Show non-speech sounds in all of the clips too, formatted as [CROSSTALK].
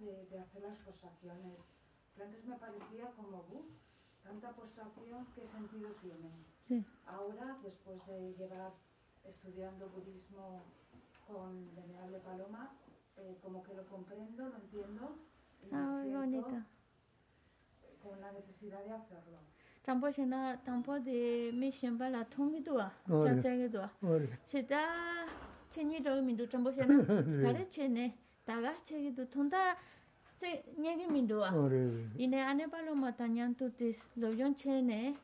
de, de hacer las posaciones. Que antes me parecía como, uff, tanta posación, ¿qué sentido tiene? Sí. Ahora, después de llevar estudiando budismo con Venerable Paloma, eh, como que lo comprendo, lo entiendo y me Ah, siento bonito. con la necesidad de hacerlo. Rampoche na tampo de mi shenpa la tongi tuwa, Oh, yeah. chatsegi tuwa. ore Sita chenyi rogi mindu Rampoche na kare [LAUGHS] che ne daga chegi tu tonda se nyegi minduwa. Ine ane palo mata nyan tutis lobyon che ne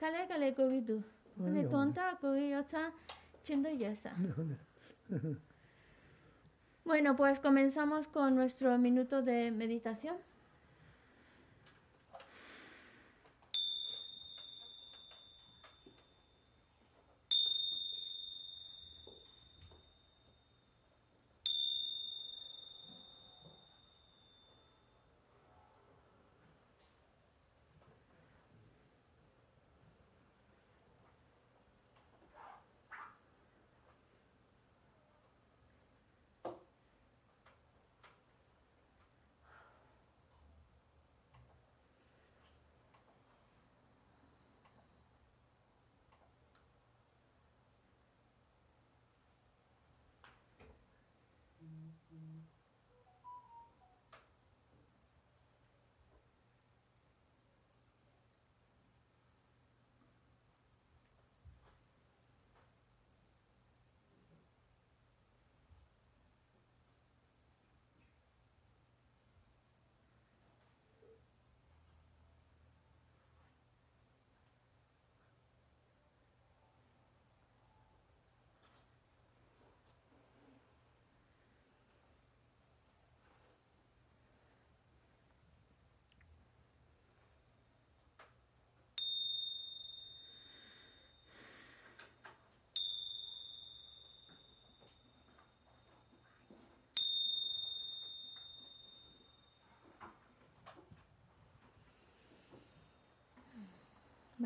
kale kale kogi tu. Ane tonta kogi yotsa chindo yesa. Bueno, pues comenzamos con nuestro minuto de meditación. Mm-hmm.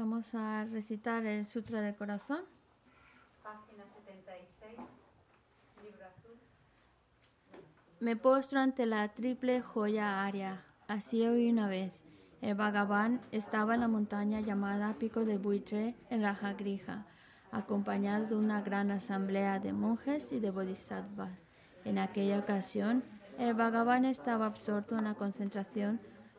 Vamos a recitar el Sutra del Corazón. Página 76, libro azul. Me postro ante la triple joya aria. Así hoy una vez. El Bhagavan estaba en la montaña llamada Pico de Buitre en Rajagrija, acompañado de una gran asamblea de monjes y de bodhisattvas. En aquella ocasión, el Bhagavan estaba absorto en la concentración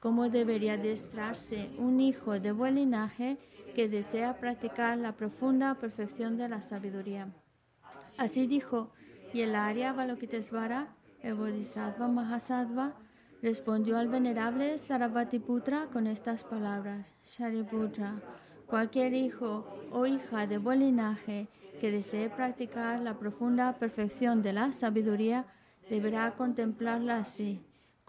cómo debería adestrarse un hijo de buen linaje que desea practicar la profunda perfección de la sabiduría. Así dijo, y el Arya Balokitesvara, el Bodhisattva Mahasattva, respondió al venerable Sarabhatiputra con estas palabras: Shariputra, cualquier hijo o hija de buen linaje que desee practicar la profunda perfección de la sabiduría deberá contemplarla así,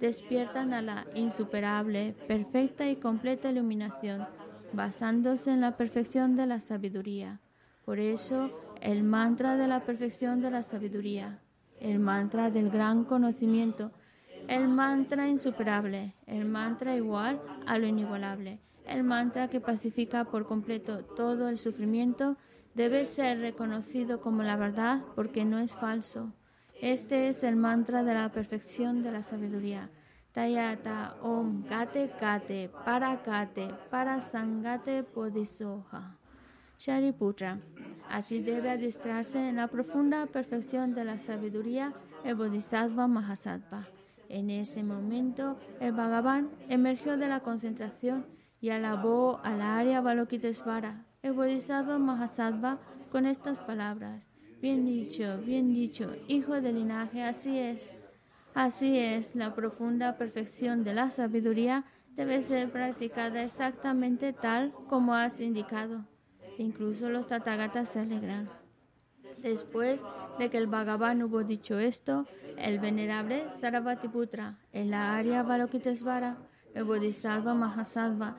despiertan a la insuperable, perfecta y completa iluminación, basándose en la perfección de la sabiduría. Por eso, el mantra de la perfección de la sabiduría, el mantra del gran conocimiento, el mantra insuperable, el mantra igual a lo inigualable, el mantra que pacifica por completo todo el sufrimiento, debe ser reconocido como la verdad porque no es falso. Este es el mantra de la perfección de la sabiduría. Tayata Om Gate Gate Para Gate Para Sangate Bodhisoha. Shariputra. Así debe adiestrarse en la profunda perfección de la sabiduría el Bodhisattva Mahasattva. En ese momento, el Bhagavan emergió de la concentración y alabó a la Arya Balokitesvara, el Bodhisattva Mahasattva, con estas palabras. Bien dicho, bien dicho, hijo del linaje, así es. Así es, la profunda perfección de la sabiduría debe ser practicada exactamente tal como has indicado. Incluso los Tathagatas se alegran. Después de que el Bhagavan hubo dicho esto, el venerable Sarabhatiputra, el Arya Balokitesvara, el Bodhisattva Mahasattva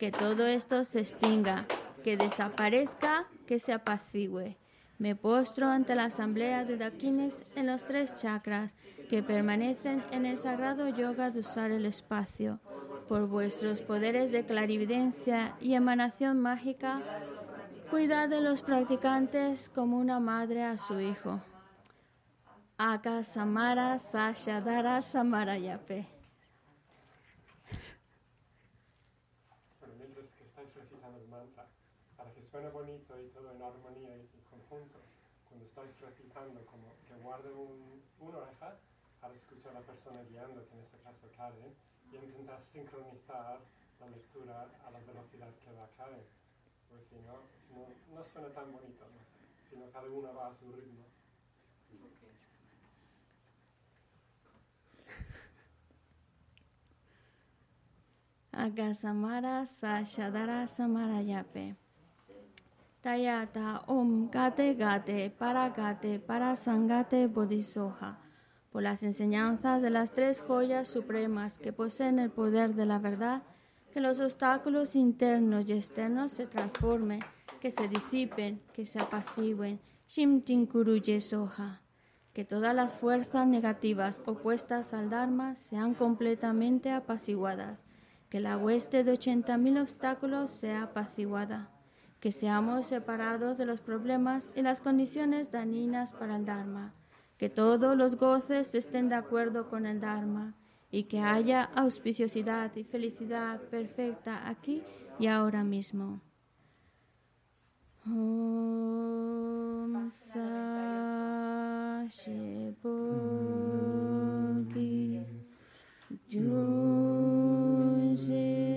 que todo esto se extinga, que desaparezca, que se apacigüe. Me postro ante la asamblea de Dakines en los tres chakras que permanecen en el sagrado yoga de usar el espacio. Por vuestros poderes de clarividencia y emanación mágica, cuidad de los practicantes como una madre a su hijo. Aka Samara Sashadara Samarayape. Bueno, mientras que estáis recitando el mantra, para que suene bonito y todo en armonía y conjunto, cuando estáis recitando, como que guarde un, una oreja para escuchar a la persona guiando, que en este caso Karen, y intentar sincronizar la lectura a la velocidad que va Karen, porque si no, no, no suena tan bonito, ¿no? sino cada uno va a su ritmo. Agasamara Sashadara Samarayape. Tayata Om Gate Gate Para Gate Para Sangate Bodhisoha. Por las enseñanzas de las tres joyas supremas que poseen el poder de la verdad, que los obstáculos internos y externos se transformen, que se disipen, que se apacigüen. Shim Tinkuruye Soha. Que todas las fuerzas negativas opuestas al Dharma sean completamente apaciguadas. Que la hueste de 80.000 obstáculos sea apaciguada. Que seamos separados de los problemas y las condiciones dañinas para el Dharma. que todos los goces estén de acuerdo con el Dharma y que haya auspiciosidad y felicidad perfecta aquí y ahora mismo. Jésus.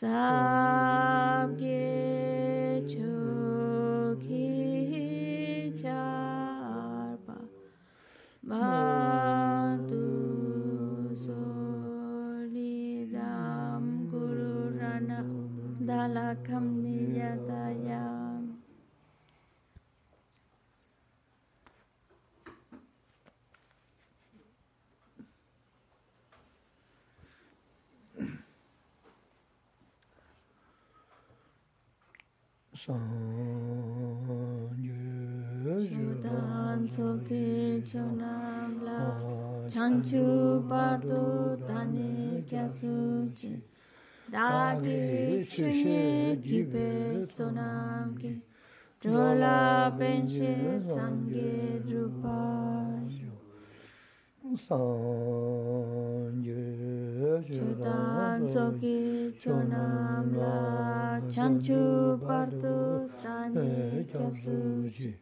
Samgye. için daha geçişe gibi sonangi Rola pençe sange rupayo Sanje Chodan soki chonam la Chanchu partu tani kyasuji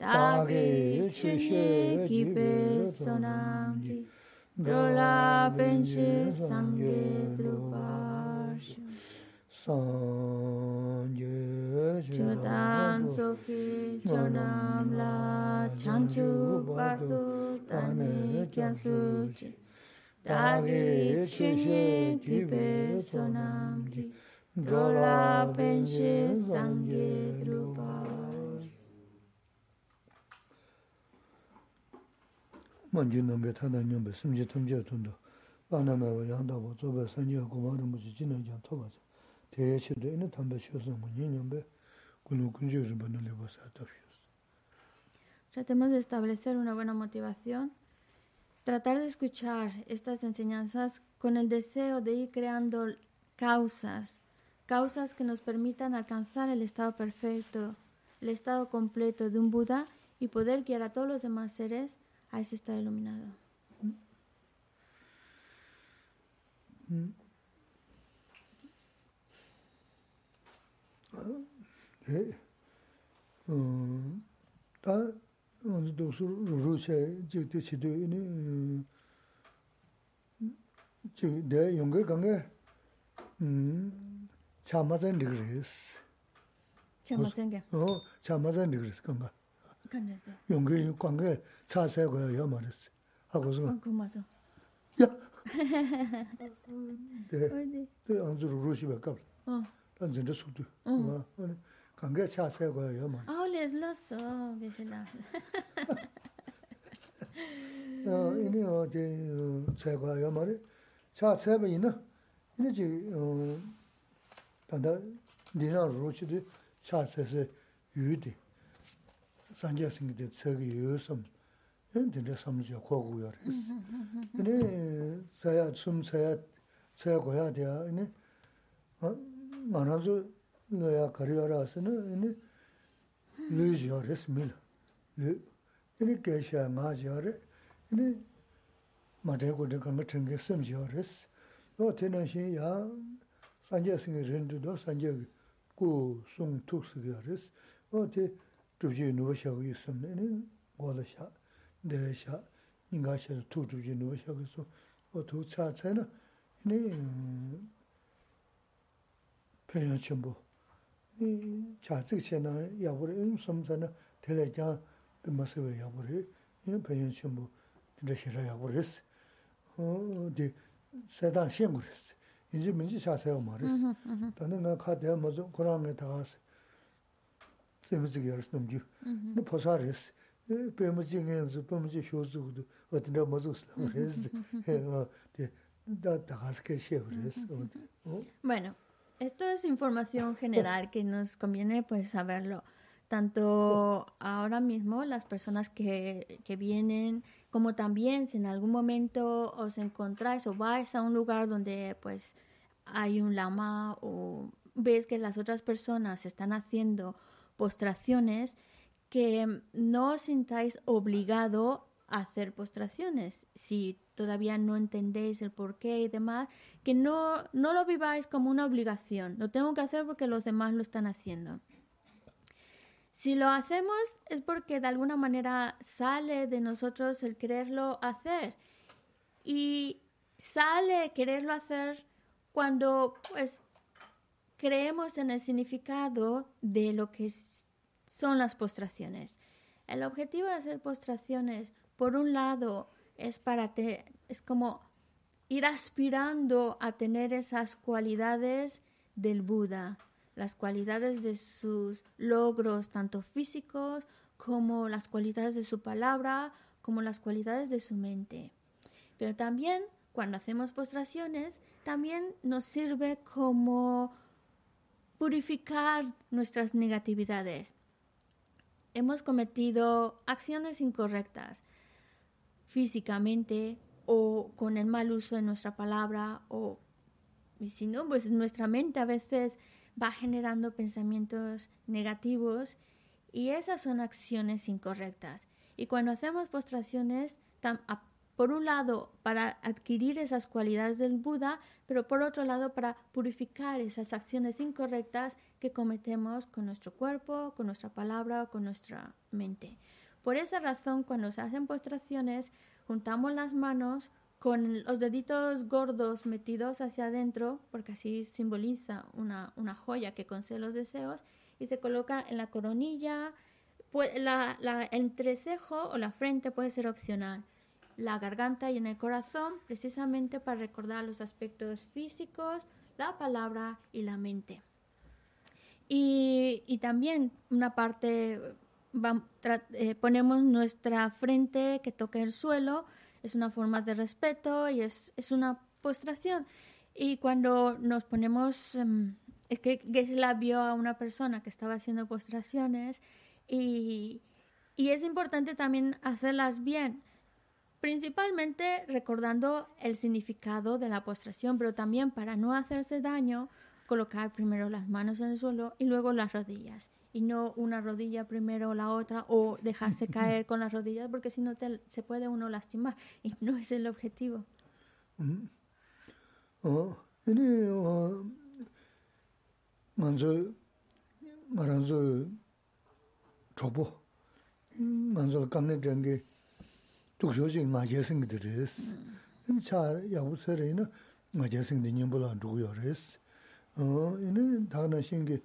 Dage chushe kipe sonangi Dola będzie sangye drupashu. Sangye chodan soki chodam la chanchu bardu tane kyansuchi. Dagi chunye kipe sonamgi. Dola będzie sangye drupashu. Tratemos de establecer una buena motivación, tratar de escuchar estas enseñanzas con el deseo de ir creando causas, causas que nos permitan alcanzar el estado perfecto, el estado completo de un Buda y poder guiar a todos los demás seres a ese estado iluminado. 에 다 도수 루루체 지때 지도 이니 지내 용게 강에 음 참마전 리그레스 Chamasengue. 어 참마전 리그레스 강가 ¿Qué es eso? 용게 관계 차세고 야 말했어 하고서 Ah, ¿Cómo eso? 야 네, Oye. 네 안주 루루시가 갑 Oh. 단전데 속도 응. 와 아니 관계 차세고 야 말. Ah, les lo so, que se la. 어 이니 어제 제가요 말이 차 세번 있나 이니 지어 단다 니나 로치도 차 세세 유디 산제 생기데 세기 요섬 근데 삼지 고고요 그래서 이니 사야 춤 사야 세고야 돼 이니 ngānāzu lōyā kariyā rāsa nā, ini lū jīyā rēs mīla, lū. Ini kēshā ngā jīyā rē, ini mātē kūtī kāngā tīngī sīm jīyā rēs. Lō tēnā shīn yā sāngyā sīngi rindu dō sāngyā kū sūng tūk sī gīyā rēs. Lō tē chūbjī nūba shā gīyā sīm nā, ini gōla shā, dē shā, nīngā shā tūk chūbjī nūba chubji nuwa shagu yusum, gola sha, daya sha, ninga sha tu chubji nuwa shagu yusum, o tu tsa tsay na, ini penyan chenpo, ini cha tsik che na yaburi, ini e, sum tsay na, tela kya pima sewa yaburi, ini e, penyan chenpo, tila shira yaburi isi, e di saydan shen gu isi, inji minji cha sayo ma isi, mm-hmm, mm-hmm. tanda nga ka daya mazo, kurang nga taga isi, sī nām jū, nā pōsā rī sī. Pēyā mā jī ngā yā sī, pēyā mā jī shō sī gu dō, wā tindā mā zō sī lā rī sī. Tā kā sī kē shē rī sī. Bueno, esto es información [LAUGHS] general que nos conviene pues saberlo. Tanto ahora mismo las personas que, que vienen, como también si en algún momento os encontráis o vais a un lugar donde pues hay un lama o ves que las otras personas están haciendo postraciones, que no os sintáis obligado a hacer postraciones. Si todavía no entendéis el porqué y demás, que no, no lo viváis como una obligación. Lo tengo que hacer porque los demás lo están haciendo. Si lo hacemos es porque de alguna manera sale de nosotros el quererlo hacer. Y sale quererlo hacer cuando pues creemos en el significado de lo que son las postraciones. El objetivo de hacer postraciones, por un lado, es para te, es como ir aspirando a tener esas cualidades del Buda, las cualidades de sus logros, tanto físicos como las cualidades de su palabra, como las cualidades de su mente. Pero también cuando hacemos postraciones, también nos sirve como purificar nuestras negatividades. Hemos cometido acciones incorrectas físicamente o con el mal uso de nuestra palabra o y si no, pues nuestra mente a veces va generando pensamientos negativos y esas son acciones incorrectas. Y cuando hacemos postraciones, por un lado para adquirir esas cualidades del Buda, pero por otro lado para purificar esas acciones incorrectas que cometemos con nuestro cuerpo, con nuestra palabra o con nuestra mente. Por esa razón, cuando se hacen postraciones, juntamos las manos con los deditos gordos metidos hacia adentro, porque así simboliza una, una joya que concede los deseos, y se coloca en la coronilla, la, la, el entrecejo o la frente puede ser opcional, la garganta y en el corazón, precisamente para recordar los aspectos físicos, la palabra y la mente. Y, y también una parte eh, ponemos nuestra frente que toque el suelo, es una forma de respeto y es, es una postración. Y cuando nos ponemos, em, es que Gesla vio a una persona que estaba haciendo postraciones y, y es importante también hacerlas bien, principalmente recordando el significado de la postración, pero también para no hacerse daño, colocar primero las manos en el suelo y luego las rodillas. Y no una rodilla primero o la otra o dejarse [LAUGHS] caer con las rodillas porque si no te, se puede uno lastimar y no es el objetivo. Oh, ini manzo maranzo chobo manzo 독소지 마제승 드레스 임차 야우서레는 마제승 님불아 누구여레스 어. 이는 다나 신기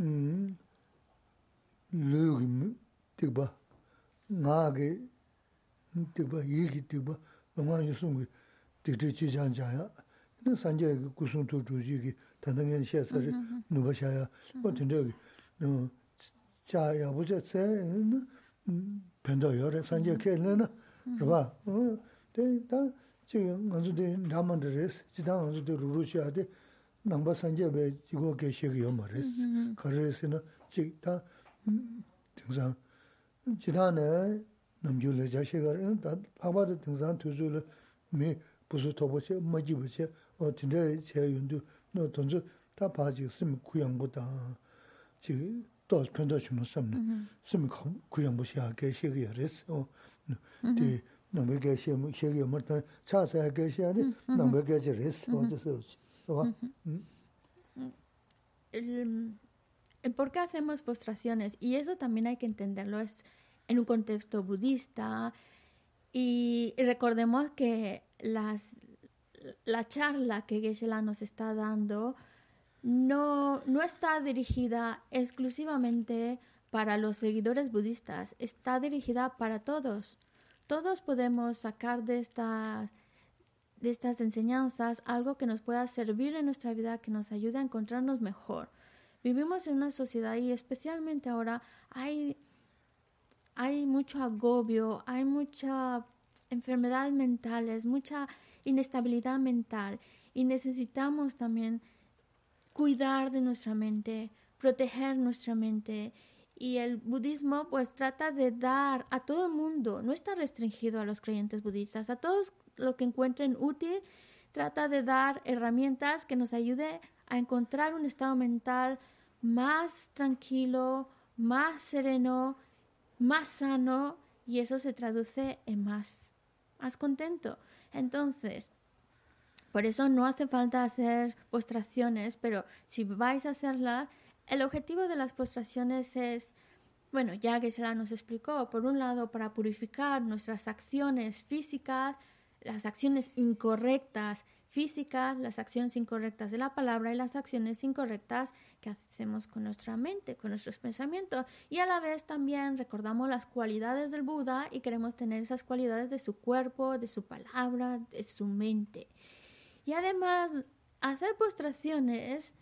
음 르기 되봐 나게 되봐 얘기 되봐 뭔가 예수님 되지 지장자야. 너 산제 구순도 주지기 단단한 시에서 누가 샤야. 뭐 된대 어 자야 보자 쟤는 변도 여러 산제 캐는 rwa. Hm, da chiga nganzu de namanda res, chida nganzu de ruru shiya de nangba sanje be jigo ge shegi yoma res. Mm-hmm. Kar resi na chiga da hm, tingzang, chida na namgyu le ja shega re, da haba da tingzang tuzu le mi busu tobo che, maji bu che, o tinda che yundu, no tonzu da pa jiga simi kuyangbo da chiga dos penda chuno samne, mm-hmm. simi kuyangbo shiya ge shegi ya res. 보다 지 또 편도 주는 섬네 심 구양보 시작해 시기야 그랬어 네 너무 개시 뭐 시기 뭐다 차서 개시야 돼 너무 개시 그랬어 어디서 봐 el, el por qué hacemos postraciones y eso también hay que entenderlo es en un contexto budista y recordemos que las la charla que geshe nos está dando no, no está dirigida exclusivamente para los seguidores budistas, está dirigida para todos. Todos podemos sacar de estas, enseñanzas algo que nos pueda servir en nuestra vida, que nos ayude a encontrarnos mejor. Vivimos en una sociedad y especialmente ahora hay, hay mucho agobio, hay muchas enfermedades mentales, mucha inestabilidad mental y necesitamos también cuidar de nuestra mente, proteger nuestra mente. Y el budismo pues trata de dar a todo el mundo, no está restringido a los creyentes budistas, a todos lo que encuentren útil, trata de dar herramientas que nos ayude a encontrar un estado mental más tranquilo, más sereno, más sano y eso se traduce en más, más contento. Entonces, por eso no hace falta hacer postraciones, pero si vais a hacerlas, el objetivo de las postraciones es, bueno, ya que se nos explicó, por un lado, para purificar nuestras acciones físicas, las acciones incorrectas físicas, las acciones incorrectas de la palabra y las acciones incorrectas que hacemos con nuestra mente, con nuestros pensamientos. Y a la vez también recordamos las cualidades del Buda y queremos tener esas cualidades de su cuerpo, de su palabra, de su mente. Y además, hacer postraciones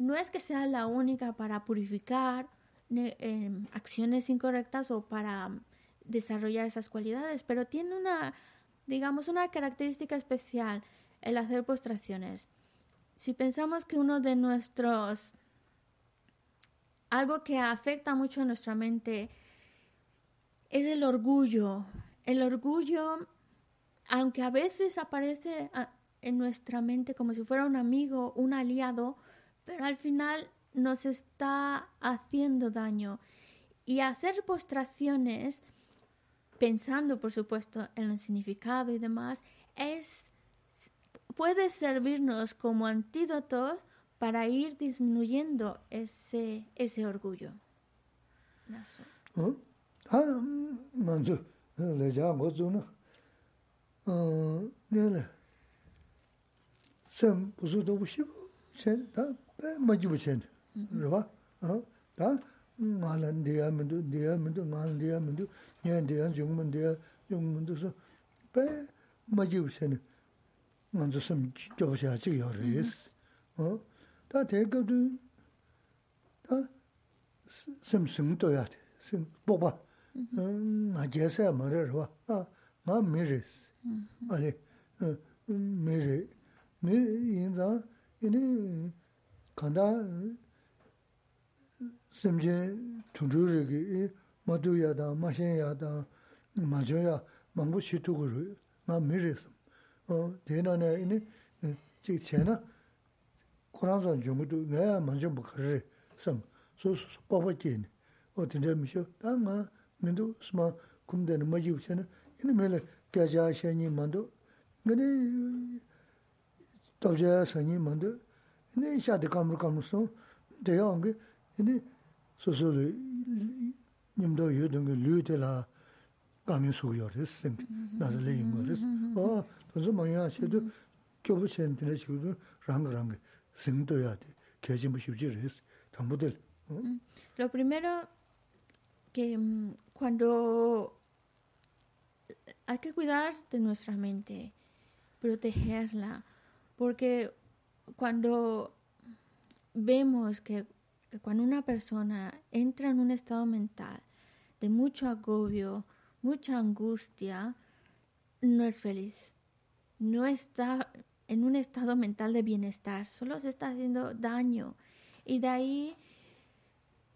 no es que sea la única para purificar em, acciones incorrectas o para desarrollar esas cualidades, pero tiene una, digamos, una característica especial el hacer postraciones. Si pensamos que uno de nuestros, algo que afecta mucho a nuestra mente es el orgullo. El orgullo, aunque a veces aparece en nuestra mente como si fuera un amigo, un aliado, pero al final nos está haciendo daño. Y hacer postraciones, pensando por supuesto en el significado y demás, es puede servirnos como antídotos para ir disminuyendo ese, ese orgullo. ma jibu chen, rwa, ta nga lan deya mendo, deya mendo, nga lan deya mendo, nyan deya, yung mendo, deya, yung mendo so, pe ma jibu chen, nga zo sam jibu xa chik yaw reyes. Ta te gado, ta sam sing to ya, sing bokpa, nga jesa ma re rwa, nga me reyes, ale, me re, me yin zang, yin 간다 심제 둔주르기 마두야다 마셴야다 마저야 망부 시투고르 마 미르스 어 대나네 이니 지 제나 고난선 좀도 내가 먼저 먹으리 섬 소소 뽑았긴 어딘데 미셔 당마 민도 스마 군데는 뭐지 없잖아 이니 메레 가자샤니 만도 근데 도저히 만도 tēnā shīgō rāngi rāngi, sēngi dō yā tē, kēchīmbu shībchī rēs, tāmbu tēl. Lo primero que cuando hay que cuidar de nuestra mente, protegerla, Porque cuando vemos que, cuando una persona entra en un estado mental de mucho agobio, mucha angustia, no es feliz, no está en un estado mental de bienestar, solo se está haciendo daño. Y de ahí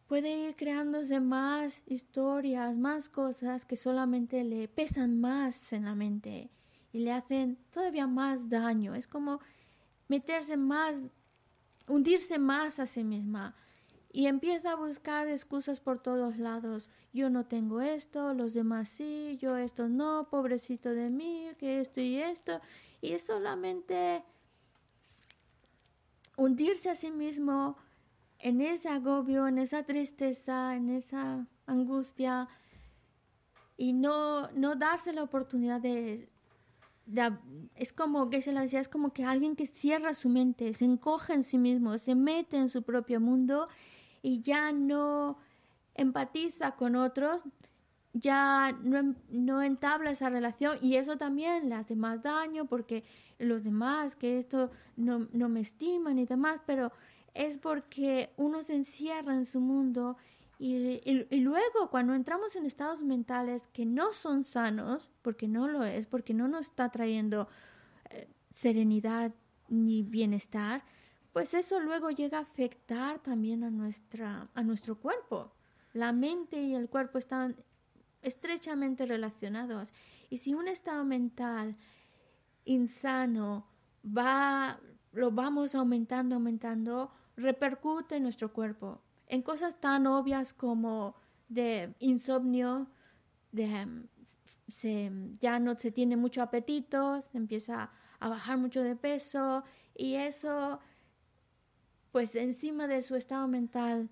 puede ir creándose más historias, más cosas que solamente le pesan más en la mente y le hacen todavía más daño. Es como meterse más hundirse más a sí misma y empieza a buscar excusas por todos lados. Yo no tengo esto, los demás sí, yo esto no, pobrecito de mí, que esto y esto. Y solamente hundirse a sí mismo en ese agobio, en esa tristeza, en esa angustia y no, no darse la oportunidad de, es como que la decía, es como que alguien que cierra su mente, se encoge en sí mismo, se mete en su propio mundo y ya no empatiza con otros, ya no, no, entabla esa relación y eso también le hace más daño porque los demás que esto no, no me estiman y demás, pero es porque uno se encierra en su mundo y, y, luego cuando entramos en estados mentales que no son sanos, porque no lo es, porque no nos está trayendo eh, serenidad ni bienestar, pues eso luego llega a afectar también a, nuestra, a nuestro cuerpo. La mente y el cuerpo están estrechamente relacionados. Y si un estado mental insano va, lo vamos aumentando, aumentando, repercute en nuestro cuerpo. En cosas tan obvias como de insomnio, de, se, ya no se tiene mucho apetito, se empieza a bajar mucho de peso y eso pues encima de su estado mental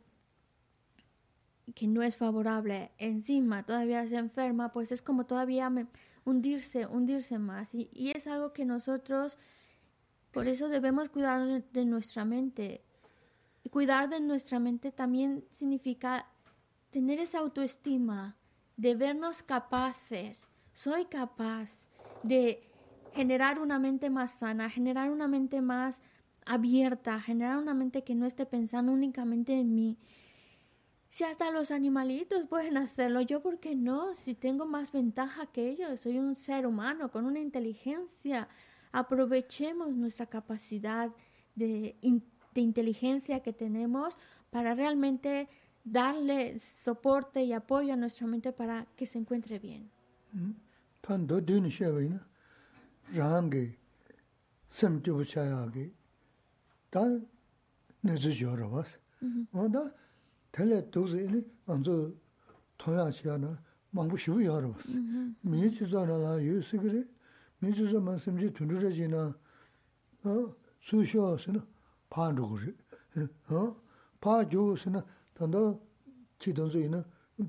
que no es favorable, encima todavía se enferma, pues es como todavía hundirse, hundirse más. Y, y, es algo que nosotros, por eso debemos cuidar de nuestra mente. Cuidar de nuestra mente también significa tener esa autoestima, de vernos capaces. Soy capaz de generar una mente más sana, generar una mente más abierta, generar una mente que no esté pensando únicamente en mí. Si hasta los animalitos pueden hacerlo, yo por qué no? Si tengo más ventaja que ellos, soy un ser humano con una inteligencia. Aprovechemos nuestra capacidad de, de inteligencia que tenemos para realmente darle soporte y apoyo a nuestra mente para que se encuentre bien. tā nē paa rukuri. Paa juu sina tanda chi tanzu ina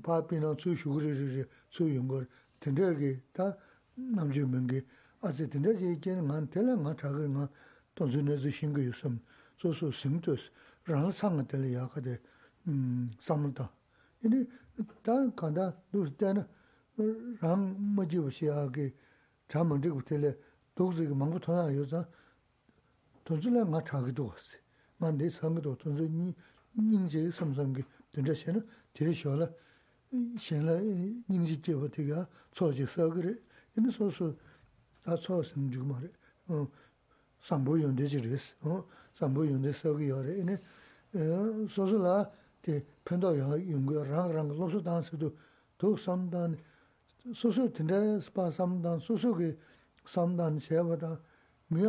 paa pina tsui shukuri riri, tsui yungori. Tindaya ki taa namchoo mingi. Asi tindaya chi kien ngaan tela ngaan chagari ngaan tanzu nazi shingi yusam. So so singtos, rana sanga tela yaakade samlata. Ini taa kanda dusi tena rang majibu shiaagi, chamandigu tela dukzi ki mangu tona yuzaa 돈줄라 nga 차기도 왔어. 만데 상도 돈줄니 닝제 삼성기 된다시는 대셔라 신라 닝지 제버티가 소지서 그래. 이는 소소 다 소스 지금 말해. 어 상보연 되지레스. 어 상보연 되서기 요래. 이네 소소라 데 편도 요 용거 랑랑 로소 단스도 도 삼단 소소 된다 스파 삼단 소소기 삼단 제버다 mi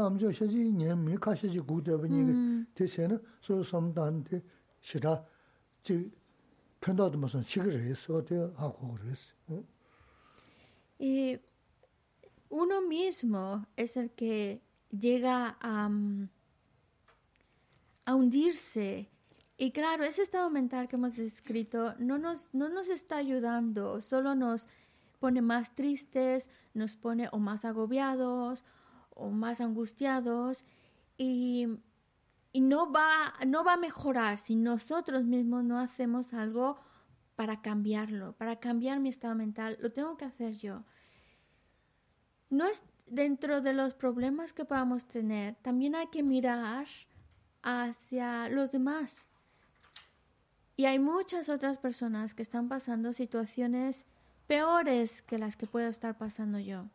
samdan de de masan o de res. Y uno mismo es el que llega a... A hundirse. Y claro, ese estado mental que hemos descrito. No nos, no nos está ayudando, solo nos pone más tristes, nos pone o más agobiados o más angustiados y, y no, va, no va a mejorar si nosotros mismos no hacemos algo para cambiarlo, para cambiar mi estado mental. Lo tengo que hacer yo. No es dentro de los problemas que podamos tener, también hay que mirar hacia los demás. Y hay muchas otras personas que están pasando situaciones peores que las que puedo estar pasando yo.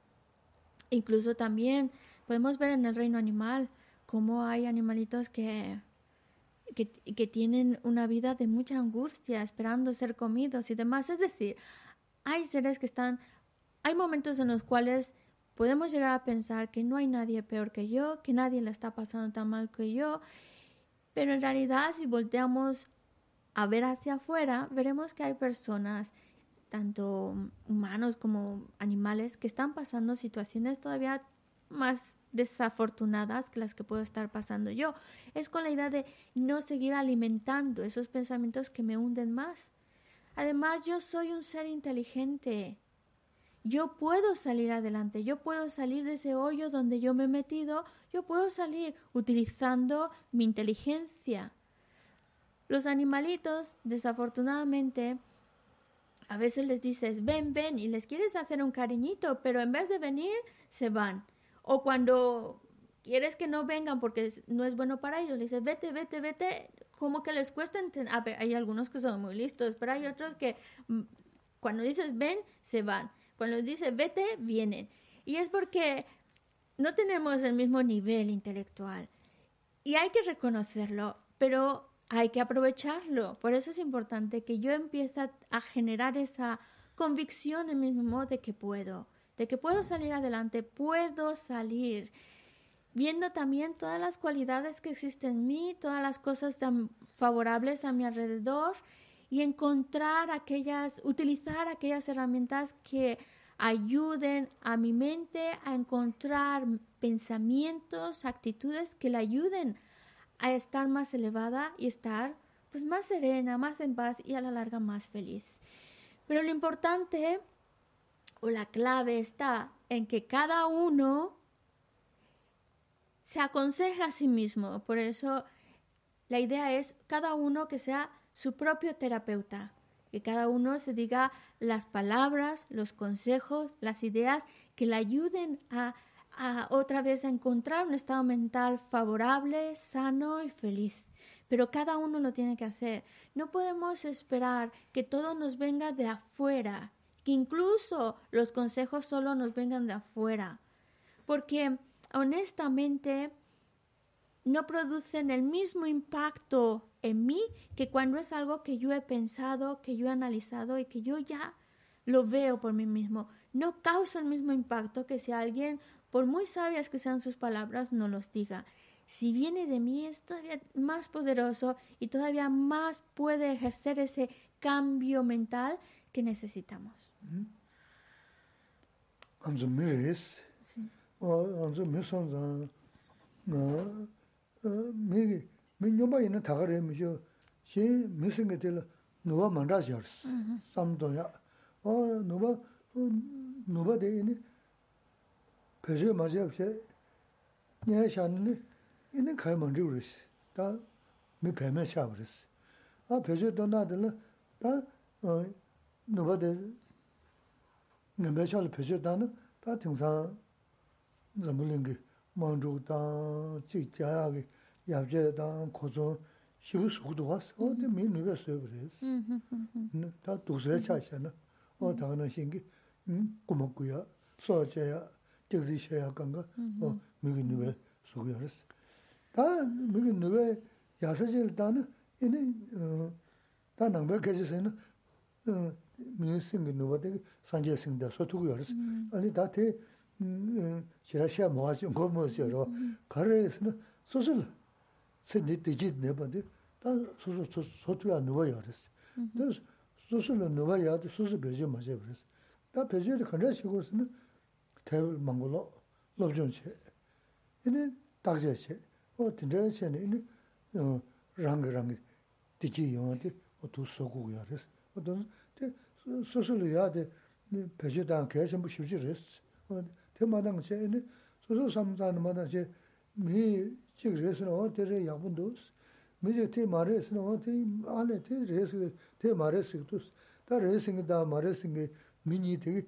Incluso también podemos ver en el reino animal cómo hay animalitos que, que, tienen una vida de mucha angustia, esperando ser comidos y demás. Es decir, hay seres que están, hay momentos en los cuales podemos llegar a pensar que no hay nadie peor que yo, que nadie le está pasando tan mal que yo, Pero en realidad, si volteamos a ver hacia afuera, veremos que hay personas, tanto humanos como animales, que están pasando situaciones todavía más desafortunadas que las que puedo estar pasando yo. Es con la idea de no seguir alimentando esos pensamientos que me hunden más. Además, yo soy un ser inteligente. Yo puedo salir adelante, yo puedo salir de ese hoyo donde yo me he metido, yo puedo salir utilizando mi inteligencia. Los animalitos, desafortunadamente, a veces les dices, ven, ven, y les quieres hacer un cariñito, pero en vez de venir, se van. O cuando quieres que no vengan porque no es bueno para ellos, le dices, vete, vete, vete, como que les cuesta entender. hay algunos que son muy listos, pero hay otros que mm, cuando dices ven, se van. Cuando dices vete, vienen. Y es porque no tenemos el mismo nivel intelectual. Y hay que reconocerlo, pero hay que aprovecharlo. Por eso es importante que yo empiece a generar esa convicción en mí mismo de que puedo de que puedo salir adelante, puedo salir, viendo también todas las cualidades que existen en mí, todas las cosas tan favorables a mi alrededor y encontrar aquellas, utilizar aquellas herramientas que ayuden a mi mente a encontrar pensamientos, actitudes que le ayuden a estar más elevada y estar pues más serena, más en paz y a la larga más feliz. Pero lo importante o la clave está en que cada uno se aconseja a sí mismo. Por eso la idea es cada uno que sea su propio terapeuta, que cada uno se diga las palabras, los consejos, las ideas que le ayuden a, a otra vez a encontrar un estado mental favorable, sano y feliz. Pero cada uno lo tiene que hacer. No podemos esperar que todo nos venga de afuera, que incluso los consejos solo nos vengan de afuera, porque honestamente no producen el mismo impacto en mí que cuando es algo que yo he pensado, que yo he analizado y que yo ya lo veo por mí mismo. No causa el mismo impacto que si alguien, por muy sabias que sean sus palabras, no los diga. Si viene de mí es todavía más poderoso y todavía más puede ejercer ese cambio mental que necesitamos. Anzo mes. Sí. O anzo mes anzo na me me nyoba ina thagare mi jo she mesin ge tel nuwa manda jars. Samdo ya. O nuwa nuwa de ini peje majab she ne shanni ini kay manje uris. Da mi peme shabris. A peje donadela da 노바데 넘베샬 페셔다는 다 등산 잠불린 게 만족다 지자하게 야제다 고조 시부 속도 왔어. 근데 미 누가 서브레스. 다 독서에 차잖아. 어 당연한 신기 음 고맙고요 소제야 즉시셔야 간가 어 미기 누가 소개하스 다 미기 누가 야서질 다는 이는 다 남베 계시세는 sosul nuwa yadu sosul beji ma je yoris. Da beji yadi kanda shigo isina tebil mangu lo, lobzhon che. Ini dakja che, o tindaya che ini rangi rangi diji yonga di o tu soku yoris. O 소소로 야데 배제 당 계신 뭐 쉽지 그랬어. 대마당 제는 소소 삼자는 마다 제 미, 지그래서 어디에 야분도 미제 테 마레스 어디 안에 테 레스 테 마레스 또 다 레싱이 다 마레싱이 미니 되게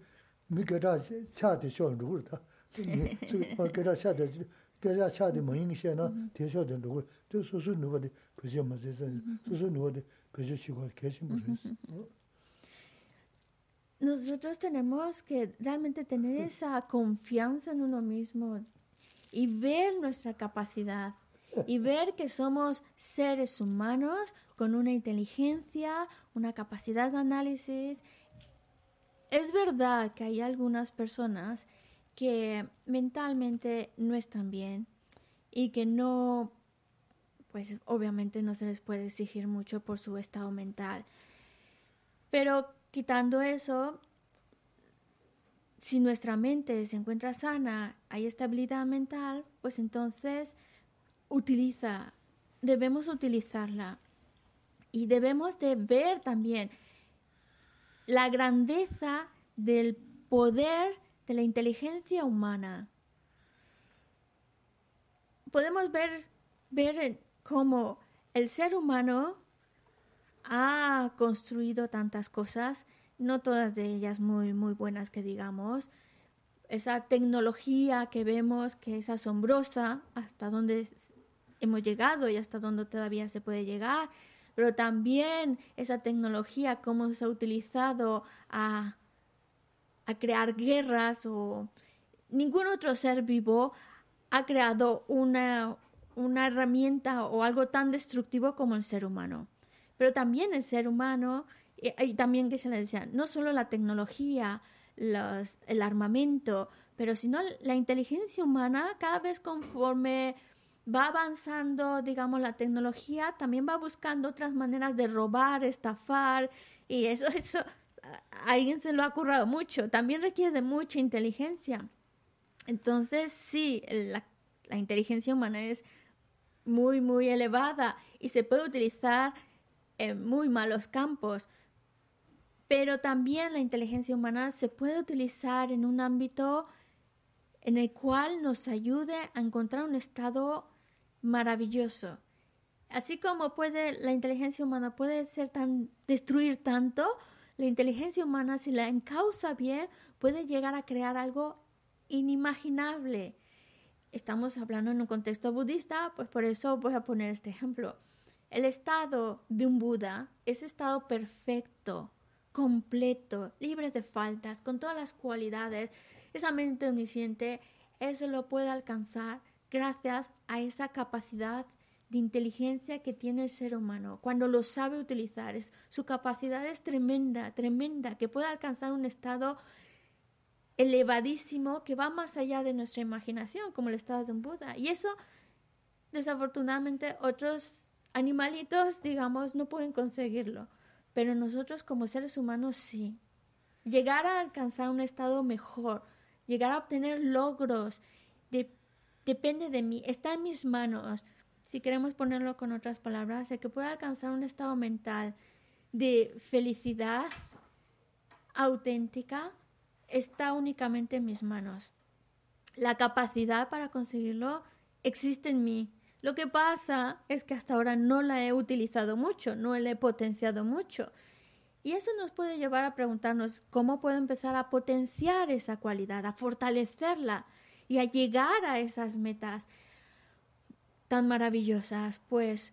미게다 차데 쇼 누구다. 그 게다 차데 게다 차데 뭐 인시나 대셔도 누구 또 소소 누구데 그저 뭐 소소 누구데 그저 시고 계신 분 Nosotros tenemos que realmente tener esa confianza en uno mismo y ver nuestra capacidad y [LAUGHS] ver que somos seres humanos con una inteligencia, una capacidad de análisis. Es verdad que hay algunas personas que mentalmente no están bien y que no pues obviamente no se les puede exigir mucho por su estado mental. Pero quitando eso, si nuestra mente se encuentra sana, hay estabilidad mental, pues entonces utiliza, debemos utilizarla. Y debemos de ver también la grandeza del poder de la inteligencia humana. Podemos ver, ver cómo el ser humano ha construido tantas cosas, no todas de ellas muy, muy buenas que digamos. Esa tecnología que vemos que es asombrosa, hasta donde hemos llegado y hasta donde todavía se puede llegar, pero también esa tecnología, cómo se ha utilizado a, a crear guerras o ningún otro ser vivo ha creado una, una herramienta o algo tan destructivo como el ser humano. Pero también el ser humano, y, también que se le decía, no solo la tecnología, los, el armamento, pero sino la inteligencia humana cada vez conforme va avanzando, digamos, la tecnología, también va buscando otras maneras de robar, estafar, y eso, [LAUGHS] eso, a alguien se lo ha currado mucho. También requiere de mucha inteligencia. Entonces, sí, la, la inteligencia humana es muy, muy elevada y se puede utilizar muy malos campos. Pero también la inteligencia humana se puede utilizar en un ámbito en el cual nos ayude a encontrar un estado maravilloso. Así como puede la inteligencia humana puede ser tan destruir tanto, la inteligencia humana si la encausa bien puede llegar a crear algo inimaginable. Estamos hablando en un contexto budista, pues por eso voy a poner este ejemplo. El estado de un Buda es estado perfecto, completo, libre de faltas, con todas las cualidades. Esa mente omnisciente, eso lo puede alcanzar gracias a esa capacidad de inteligencia que tiene el ser humano. Cuando lo sabe utilizar, es, su capacidad es tremenda, tremenda, que puede alcanzar un estado elevadísimo que va más allá de nuestra imaginación, como el estado de un Buda. Y eso, desafortunadamente, otros animalitos, digamos, no pueden conseguirlo. Pero nosotros como seres humanos sí. Llegar a alcanzar un estado mejor, llegar a obtener logros de depende de mí, está en mis manos. Si queremos ponerlo con otras palabras, el que pueda alcanzar un estado mental de felicidad auténtica está únicamente en mis manos. La capacidad para conseguirlo existe en mí. Lo que pasa es que hasta ahora no la he utilizado mucho, no la he potenciado mucho. Y eso nos puede llevar a preguntarnos cómo puedo empezar a potenciar esa cualidad, a fortalecerla, y a llegar a esas metas tan maravillosas, pues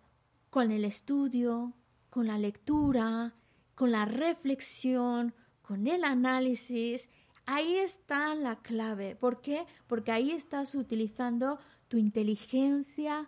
con el estudio, con la lectura, con la reflexión, con el análisis, ahí está la clave. ¿Por qué? Porque ahí estás utilizando tu inteligencia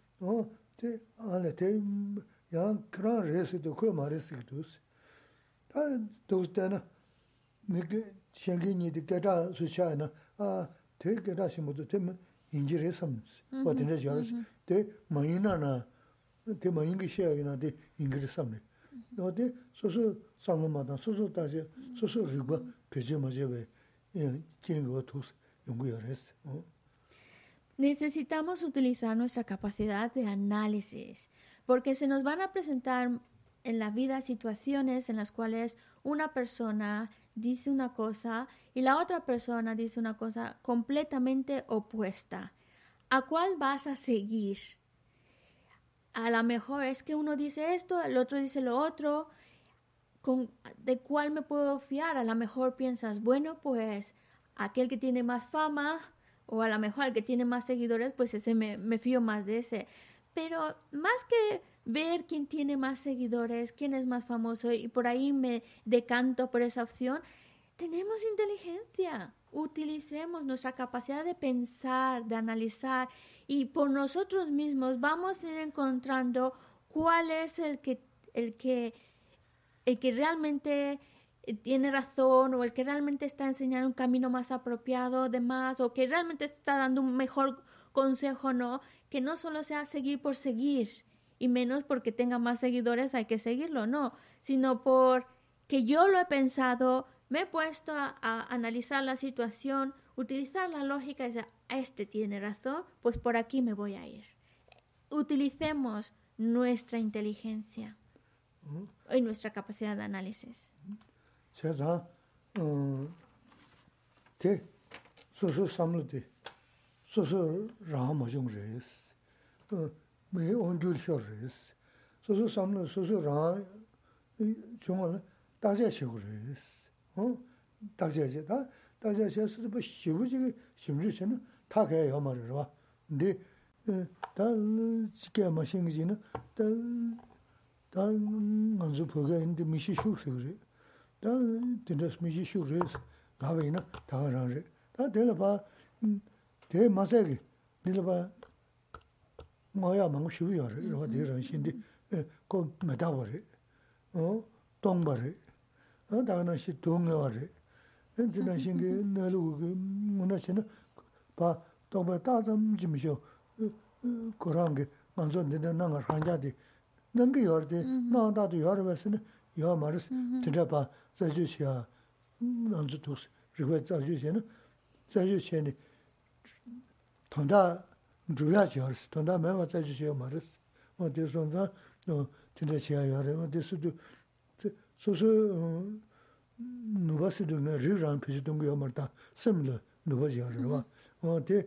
어, 데 안에 데 양, 그런 레스도 그 말했기도 했어. 다 도스다나 미게 셴게니디 게다 수차나 아 되게 다시 모두 되면 인지를 삼스. 어디나 저스 데 마이나나 데 마인기 시야이나 데 인기를 삼네. 너데 소소 삼마다 소소 다시 소소 리고 배제 맞아 왜 예, 쟁거 도스 연구를 했어. 어. Necesitamos utilizar nuestra capacidad de análisis, porque se nos van a presentar en la vida situaciones en las cuales una persona dice una cosa y la otra persona dice una cosa completamente opuesta. ¿A cuál vas a seguir? A lo mejor es que uno dice esto, el otro dice lo otro. ¿Con, ¿De cuál me puedo fiar? A lo mejor piensas, bueno, pues aquel que tiene más fama o a lo mejor el que tiene más seguidores, pues ese me, me fío más de ese. Pero más que ver quién tiene más seguidores, quién es más famoso y por ahí me decanto por esa opción, tenemos inteligencia. Utilicemos nuestra capacidad de pensar, de analizar y por nosotros mismos vamos a ir encontrando cuál es el que, el que, el que realmente tiene razón o el que realmente está enseñando un camino más apropiado de más o que realmente está dando un mejor consejo, no, que no solo sea seguir por seguir y menos porque tenga más seguidores hay que seguirlo, no, sino por que yo lo he pensado, me he puesto a, analizar la situación, utilizar la lógica y decir, este tiene razón, pues por aquí me voy a ir. Utilicemos nuestra inteligencia y nuestra capacidad de análisis. xie zang, te su su samlu di, su su raha ma xiong reis, me on gyul xio reis, su su samlu, su su raha xiong la, dagja xio reis, dagja xie, dagja xie su dhiba xivu jiga ximzhu xie na, ta kaya yaw ma rirwa, di, ta kaya ma xingi jina, ta nganzu poga indi mishi xio xio reis, 다 딘데스 미지 슈레스 가베이나 다가랑레. 다 델바 데 마세기 딜바 뭐야 망 슈요 이거 데런 신디 고 메다버리 어 동버리 어 다가나 시 동여리 엔진은 신기 내로 그 문화시는 바 동버 다좀 좀쇼 고랑게. 먼저 내는 나가 상자디. 능기 열디 나다도 열어봤으니 yaa maris, tinda paa zayju shiyaa nanzu tuks, rikwa zayju shiyaa na, zayju shiyaa ni tanda dhruyaa shiyaa ris, tanda maywa zayju shiyaa maris. Wa di sonza tinda shiyaa yaa ri, wa di sudu, susu nuba sudu na rik raan pichi dungu yaa marita simla nuba shiyaa ri wa. Wa di,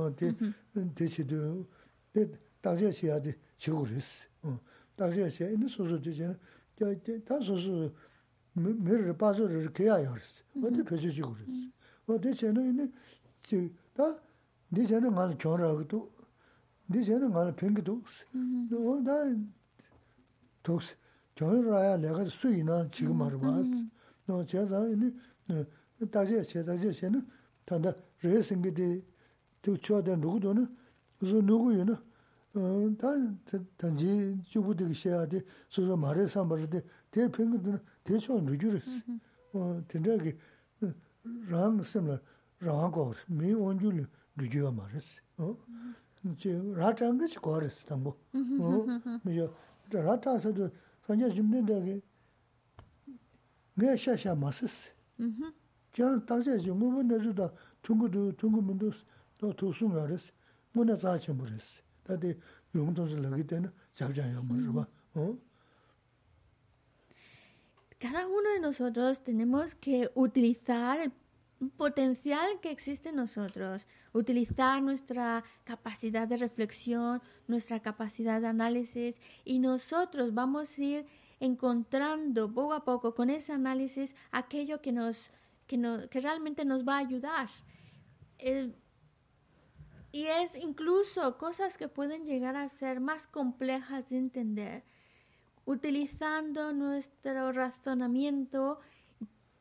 wa di, di shidu, di dangzyaa shiyaa di chigu ris. 다시야 씨 이는 소소 되잖아. 저 소소 미르 빠져를 개야 열었어. 어디 표시지고 그랬어. 어디 쟤는 이는 지다 니제는 말 결하고도 니제는 말 팽기도 너나 독스 결라야 내가 수이나 지금 말을 봤어. 너 제가 이니 다시야 씨 다시야 씨는 단다 레싱기디 두 쳐다 누구도는 무슨 누구요는 다 단지 주부되기 시작하지 소소 말해서 말하는데 대평균은 대초는 루주르스 어 된다기 랑 셈라 라고 미 원줄 루주가 말했어? 어 이제 라탄 것이 거랬어 담보 어? 미요 라타서도 선녀 좀된다게 내 샤샤 마스스 음 저는 다시 좀 문제도 둥구도 둥구문도 또 도수 말했어 문에 자체 모르겠어 Cada uno de nosotros tenemos que utilizar el potencial que existe en nosotros, utilizar nuestra capacidad de reflexión, nuestra capacidad de análisis y nosotros vamos a ir encontrando poco a poco con ese análisis aquello que nos que, que realmente nos va a ayudar. Y es incluso cosas que pueden llegar a ser más complejas de entender, utilizando nuestro razonamiento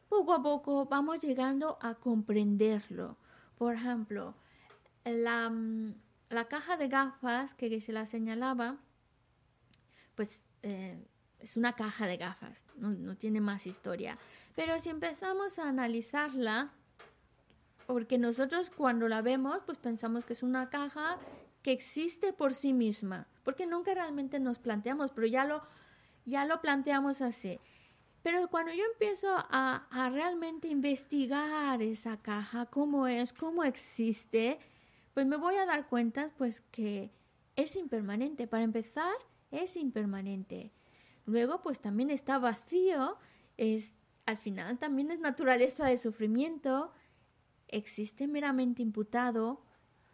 poco a poco vamos llegando a comprenderlo. Por ejemplo, la, mm, la caja de gafas que se la señalaba, pues eh, es una caja de gafas, no, no, tiene más historia. Pero si empezamos a analizarla, porque nosotros cuando la vemos, pues pensamos que es una caja que existe por sí misma, porque nunca realmente nos planteamos, pero ya lo, ya lo planteamos así. Pero cuando yo empiezo a, a, realmente investigar esa caja, cómo es, cómo existe, pues me voy a dar cuenta pues que es impermanente. Para empezar, es impermanente. Luego, pues también está vacío, es al final también es naturaleza de sufrimiento, existe meramente imputado,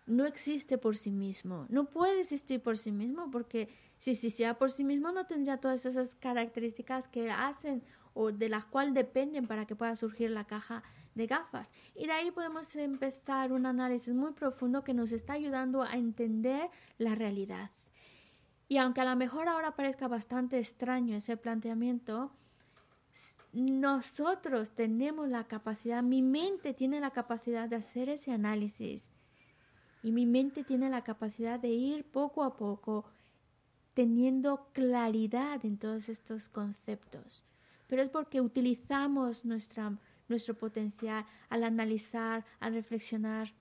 no existe por sí mismo, no puede existir por sí mismo porque si existiera por sí mismo no tendría todas esas características que hacen o de las cuales dependen para que pueda surgir la caja de gafas. Y de ahí podemos empezar un análisis muy profundo que nos está ayudando a entender la realidad. Y aunque a lo mejor ahora parezca bastante extraño ese planteamiento, nosotros tenemos la capacidad, mi mente tiene la capacidad de hacer ese análisis. Y mi mente tiene la capacidad de ir poco a poco teniendo claridad en todos estos conceptos. Pero es porque utilizamos nuestra, nuestro potencial al analizar, al reflexionar.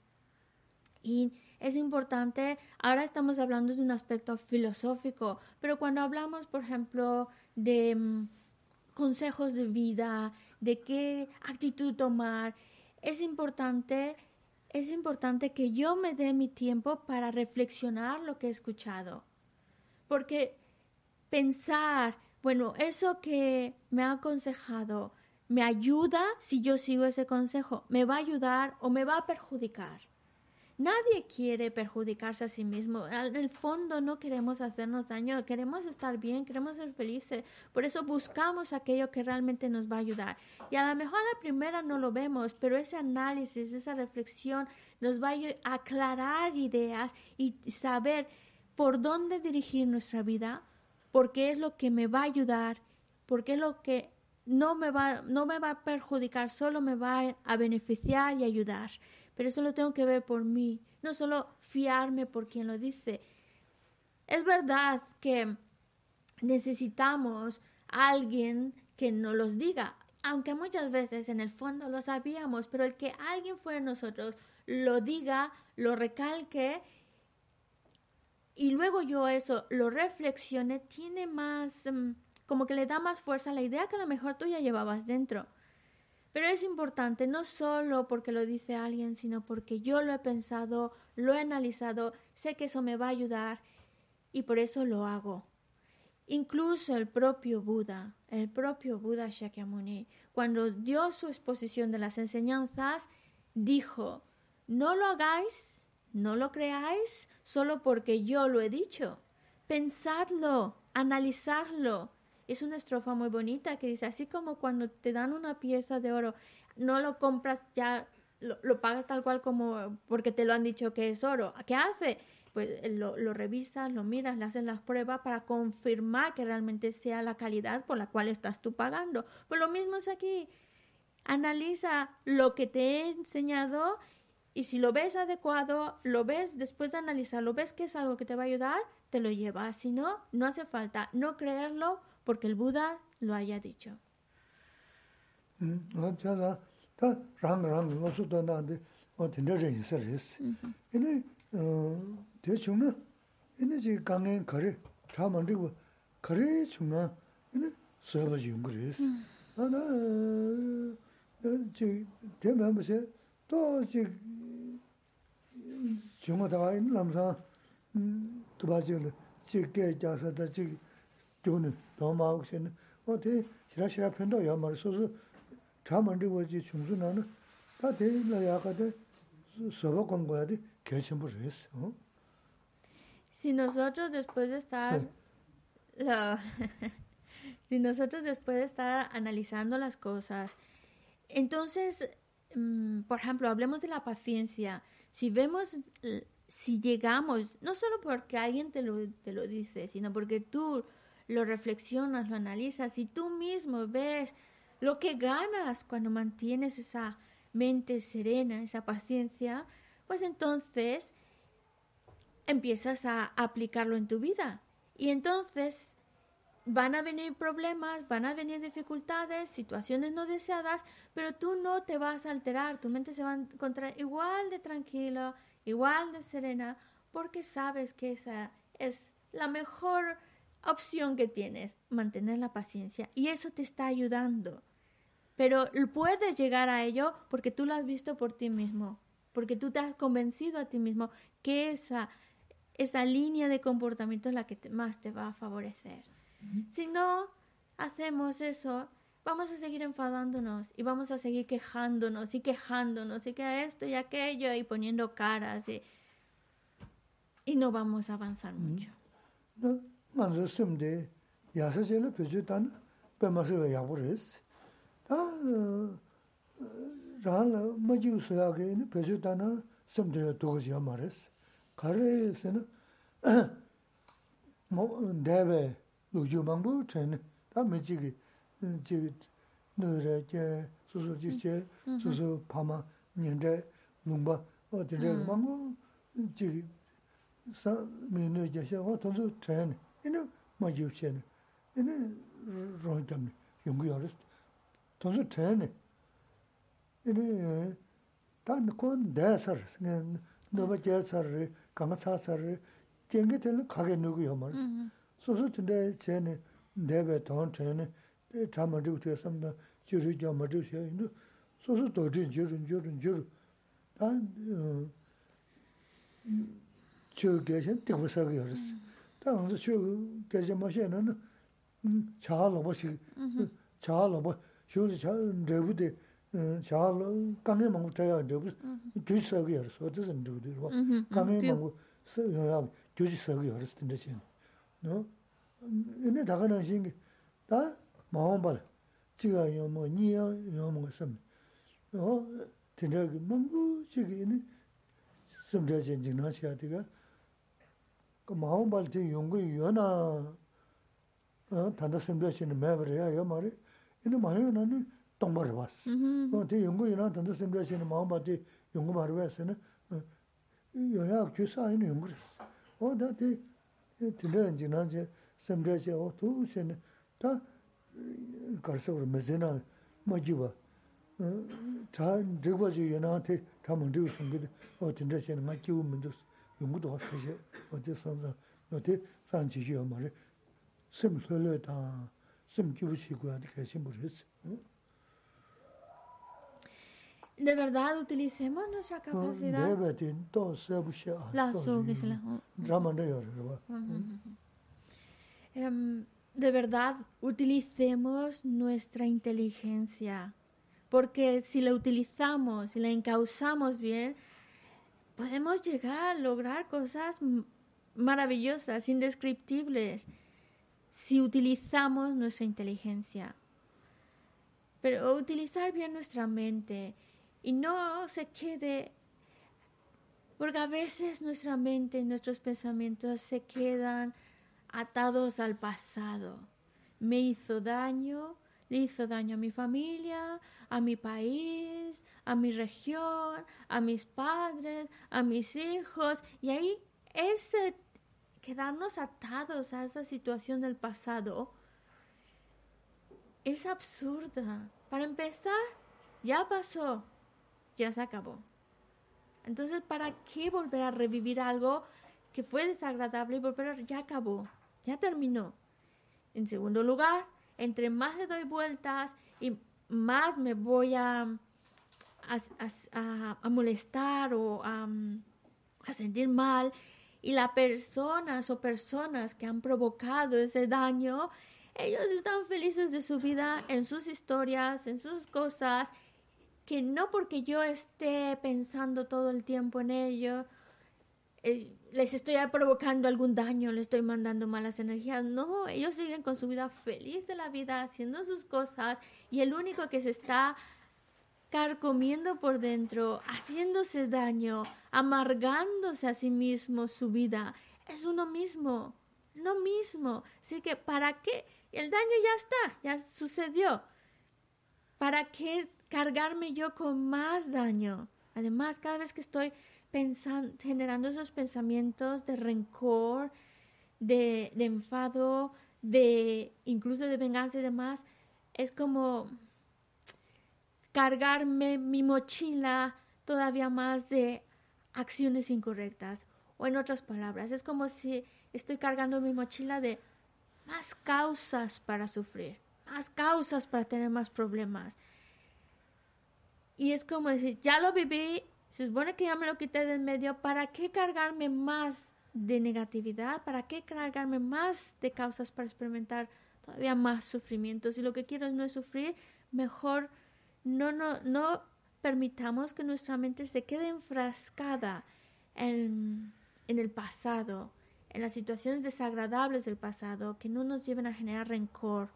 Y es importante, ahora estamos hablando de un aspecto filosófico, pero cuando hablamos, por ejemplo, de mm, consejos de vida, de qué actitud tomar, es importante, es importante que yo me dé mi tiempo para reflexionar lo que he escuchado. Porque pensar, bueno, eso que me ha aconsejado, ¿me ayuda si yo sigo ese consejo? ¿Me va a ayudar o me va a perjudicar? Nadie quiere perjudicarse a sí mismo. En el fondo no queremos hacernos daño, queremos estar bien, queremos ser felices. Por eso buscamos aquello que realmente nos va a ayudar. Y a lo mejor a la primera no lo vemos, pero ese análisis, esa reflexión nos va a aclarar ideas y saber por dónde dirigir nuestra vida, porque es lo que me va a ayudar, porque es lo que no me va, no me va a perjudicar, solo me va a beneficiar y ayudar pero eso lo tengo que ver por mí, no solo fiarme por quien lo dice. Es verdad que necesitamos a alguien que nos los diga, aunque muchas veces en el fondo lo sabíamos, pero el que alguien fuera nosotros lo diga, lo recalque y luego yo eso lo reflexione, tiene más, mm, como que le da más fuerza a la idea que a lo mejor tú ya llevabas dentro. Pero es importante no solo porque lo dice alguien, sino porque yo lo he pensado, lo he analizado, sé que eso me va a ayudar y por eso lo hago. Incluso el propio Buda, el propio Buda Shakyamuni, cuando dio su exposición de las enseñanzas, dijo, no lo hagáis, no lo creáis solo porque yo lo he dicho. Pensadlo, analizarlo, es una estrofa muy bonita que dice, así como cuando te dan una pieza de oro, no lo compras ya, lo, pagas tal cual como porque te lo han dicho que es oro. ¿Qué hace? Pues eh, lo, revisas, lo miras, le haces las pruebas para confirmar que realmente sea la calidad por la cual estás tú pagando. Pues lo mismo es aquí. Analiza lo que te he enseñado y si lo ves adecuado, lo ves después de analizarlo, ves que es algo que te va a ayudar, te lo llevas. Si no, no hace falta no creerlo porque el Buda lo haya dicho. ᱛᱚ ᱡᱮ ᱡᱚᱢᱟ ᱫᱟᱣᱟᱭ ᱞᱟᱢᱥᱟ ᱛᱚᱵᱟᱡᱮ ᱪᱮᱠᱮ ᱡᱟᱥᱟ ᱫᱟ ᱪᱮᱠᱮ 교는 너무 하고 싶네. 어때? 지라시라 편도 야 말소서 참은데 뭐지 중순하는 다 되는 야가데 서버 공부해야 돼. 개침부를 했어. 어? Si nosotros después de estar la, [LAUGHS] si nosotros después de estar analizando las cosas, entonces, mm, por ejemplo, hablemos de la paciencia. Si vemos, si llegamos, no solo porque alguien te lo, te lo dice, sino porque tú lo reflexionas, lo analizas y tú mismo ves lo que ganas cuando mantienes esa mente serena, esa paciencia, pues entonces empiezas a aplicarlo en tu vida. Y entonces van a venir problemas, van a venir dificultades, situaciones no deseadas, pero tú no te vas a alterar, tu mente se va a encontrar igual de tranquila, igual de serena, porque sabes que esa es la mejor opción que tienes, mantener la paciencia. Y eso te está ayudando. Pero puedes llegar a ello porque tú lo has visto por ti mismo, porque tú te has convencido a ti mismo que esa, esa línea de comportamiento es la que más te va a favorecer. Si no hacemos eso, vamos a seguir enfadándonos y vamos a seguir quejándonos y quejándonos y que esto y aquello y poniendo caras y, y no vamos a avanzar mucho. 만서 숨데 야사제를 표주단 배마서 야부레스 다 ran majiw suya ge ni pechu dana samdaya dogas ya maris. Kare sena daiwe lukyu mangbu chayni, ta me chigi chigi nore che, susu chigi che, susu pama nyandai lungba, dindai mangbu chigi sa me nore che xe wa tonsu chayni. 이는 뭐 유치는 이는 로점 연구 열었어 도서 전에 이는 단 콘데서 너가 제서 강사서 쟁게들 가게 누구요 말스 소소 근데 전에 내가 돈 전에 잠을 주고 했습니다 주주 좀 주세요 인도 소소 도지 주른 주른 주르 단 저게 전 대부사가 열었어 다 먼저 쇼 계제 마셔는 자하로 보시 자하로 보 쇼지 자 레부데 자하로 강에 먹고 자야 레부 주스하고 열어.서 어디선 레부도 강에 먹고 쓰야 주스하고 열어서 된다 지금. 너? 얘네 다가는 신기 다 마음 봐. 지가 요뭐 니야 요뭐 섬 어, 진짜 뭔가 지금 섬자진 진행하셔야 되가 inī sāmi chā chīni jīnā chīyā tīgā kā māngu bāla tī yungu yā nā tānda sāmi chā chīni mē bārī yā yā mā rī inī māngu yā nā 동벌을 봤어. 어, 대 연구이나 던데 셈자시는 마음 받지 연구 말을 했으나 이 영향 주사 있는 연구를 했어. 어, 나한테 들려는 지난제 셈자시 어, 두세는 다 가서 그러 메세나 뭐지 봐. 어, 자, 저거지 연한테 다 먼저 생기도 어, 진짜시는 막 기우면 좀 연 de verdad, utilicemos nuestra capacidad. De, em, De verdad, utilicemos nuestra inteligencia. Porque si la utilizamos, si la encauzamos bien, podemos llegar a lograr cosas maravillosas, indescriptibles, si utilizamos nuestra inteligencia. Pero utilizar bien nuestra mente, y no se quede, porque a veces nuestra mente, nuestros pensamientos se quedan atados al pasado. Me hizo daño, le hizo daño a mi familia, a mi país, a mi región, a mis padres, a mis hijos, y ahí ese quedarnos atados a esa situación del pasado es absurda. Para empezar, ya pasó, ya se acabó. Entonces, ¿para qué volver a revivir algo que fue desagradable y volver a... ya acabó, ya terminó? En segundo lugar, entre más le doy vueltas y más me voy a, a, molestar o a, sentir mal, y las personas o personas que han provocado ese daño, ellos están felices de su vida, en sus historias, en sus cosas, que no porque yo esté pensando todo el tiempo en ello, eh, les estoy provocando algún daño, les estoy mandando malas energías. No, ellos siguen con su vida feliz de la vida, haciendo sus cosas y el único que se está carcomiendo por dentro, haciéndose daño, amargándose a sí mismo su vida, es uno mismo, lo mismo. Así que, ¿para qué? El daño ya está, ya sucedió. ¿Para qué cargarme yo con más daño. Además, cada vez que estoy generando esos pensamientos de rencor, de, enfado, de incluso de venganza y demás, es como cargarme mi mochila todavía más de acciones incorrectas. O en otras palabras, es como si estoy cargando mi mochila de más causas para sufrir, más causas para tener más problemas. Y es como decir, ya lo viví, se supone que ya me lo quité de en medio, ¿para qué cargarme más de negatividad? ¿Para qué cargarme más de causas para experimentar todavía más sufrimiento? Si lo que quiero es no sufrir, mejor no, no, no permitamos que nuestra mente se quede enfrascada en, en el pasado, en las situaciones desagradables del pasado, que no nos lleven a generar rencor.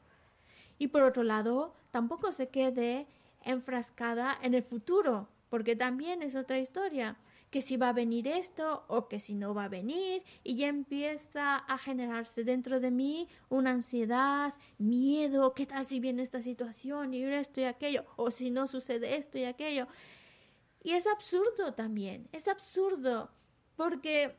Y por otro lado, tampoco se quede enfrascada en el futuro, porque también es otra historia, que si va a venir esto o que si no va a venir, y ya empieza a generarse dentro de mí una ansiedad, miedo, ¿qué tal si viene esta situación y esto y aquello? O si no sucede esto y aquello. Y es absurdo también, es absurdo, porque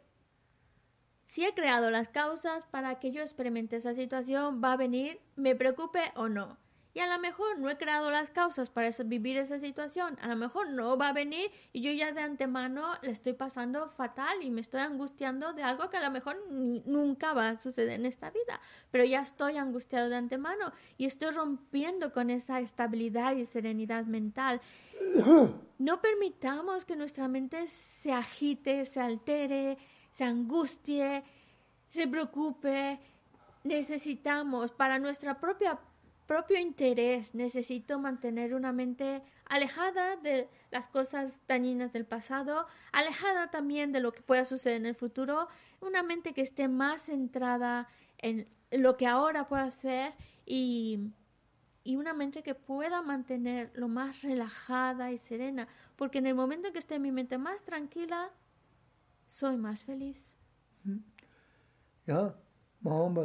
si he creado las causas para que yo experimente esa situación, va a venir, me preocupe o no. Y a lo mejor no he creado las causas para vivir esa situación, a lo mejor no va a venir y yo ya de antemano le estoy pasando fatal y me estoy angustiando de algo que a lo mejor nunca va a suceder en esta vida, pero ya estoy angustiado de antemano y estoy rompiendo con esa estabilidad y serenidad mental. No permitamos que nuestra mente se agite, se altere, se angustie, se preocupe. Necesitamos para nuestra propia propio interés, necesito mantener una mente alejada de las cosas dañinas del pasado, alejada también de lo que pueda suceder en el futuro, una mente que esté más centrada en lo que ahora pueda hacer y, y una mente que pueda mantener lo más relajada y serena, porque en el momento en que esté mi mente más tranquila, soy más feliz. Mahamba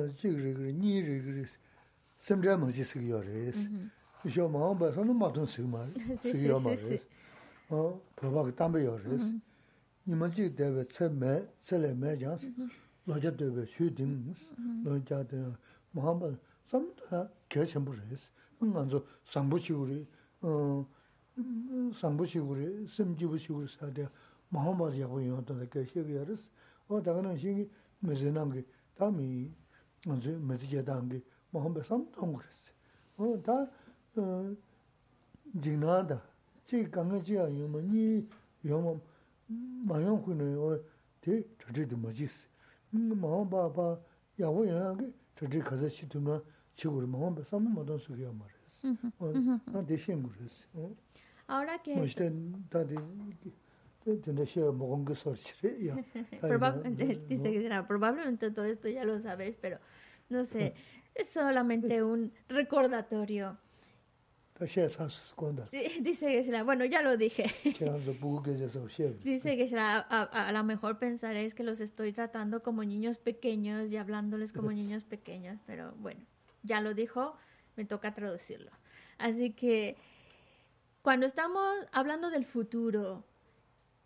semzhaa mungsi sikiyo res. Mm-hmm. Isho maangba sanu matun sikima, sikiyo ma res. [LAUGHS] Pabaa ki tamba yo res. Mm-hmm. Imanchi dewe tse me, tse le me jans, mm-hmm. loja dewe shu dings, loja dewe maangba samdhaa kya chenpo res. Nganzo sangbu shiguri, mm, sangbu shiguri, semjibu shiguri saade maangba yabu yon tanda kya shikiyo res. O daga nang shingi mezi nangi, tami nganzo mezi jadangi, 하고 요한테 그 시기야르스 어 다가는 신기 메제난게 다미 언제 메제게단게 마음바 삼동 그랬어 어다 어 지나다 지 강아지야 요만이 요만 마용군에 어대 저지도 뭐지스 마음바바 야고 야게 저지 가서 시도나 지구를 마음바 삼는 모든 소리야 말했어 어 대신 그랬어 어 Ahora que... Pues Dice que probablemente todo esto ya lo sabéis, pero no sé, [LAUGHS] es solamente un recordatorio. [LAUGHS] Dice que bueno, ya lo dije. [LAUGHS] Dice que a, a, lo mejor pensaréis que los estoy tratando como niños pequeños y hablándoles como [LAUGHS] niños pequeños, pero bueno, ya lo dijo, me toca traducirlo. Así que cuando estamos hablando del futuro,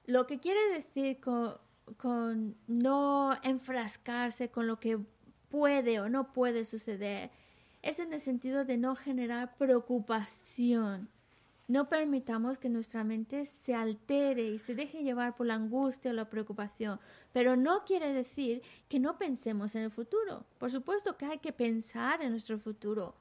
lo que quiere decir con, no enfrascarse con lo que puede o no puede suceder es en el sentido de no generar preocupación. No permitamos que nuestra mente se altere y se deje llevar por la angustia o la preocupación, pero no quiere decir que no pensemos en el futuro. Por supuesto que hay que pensar en nuestro futuro.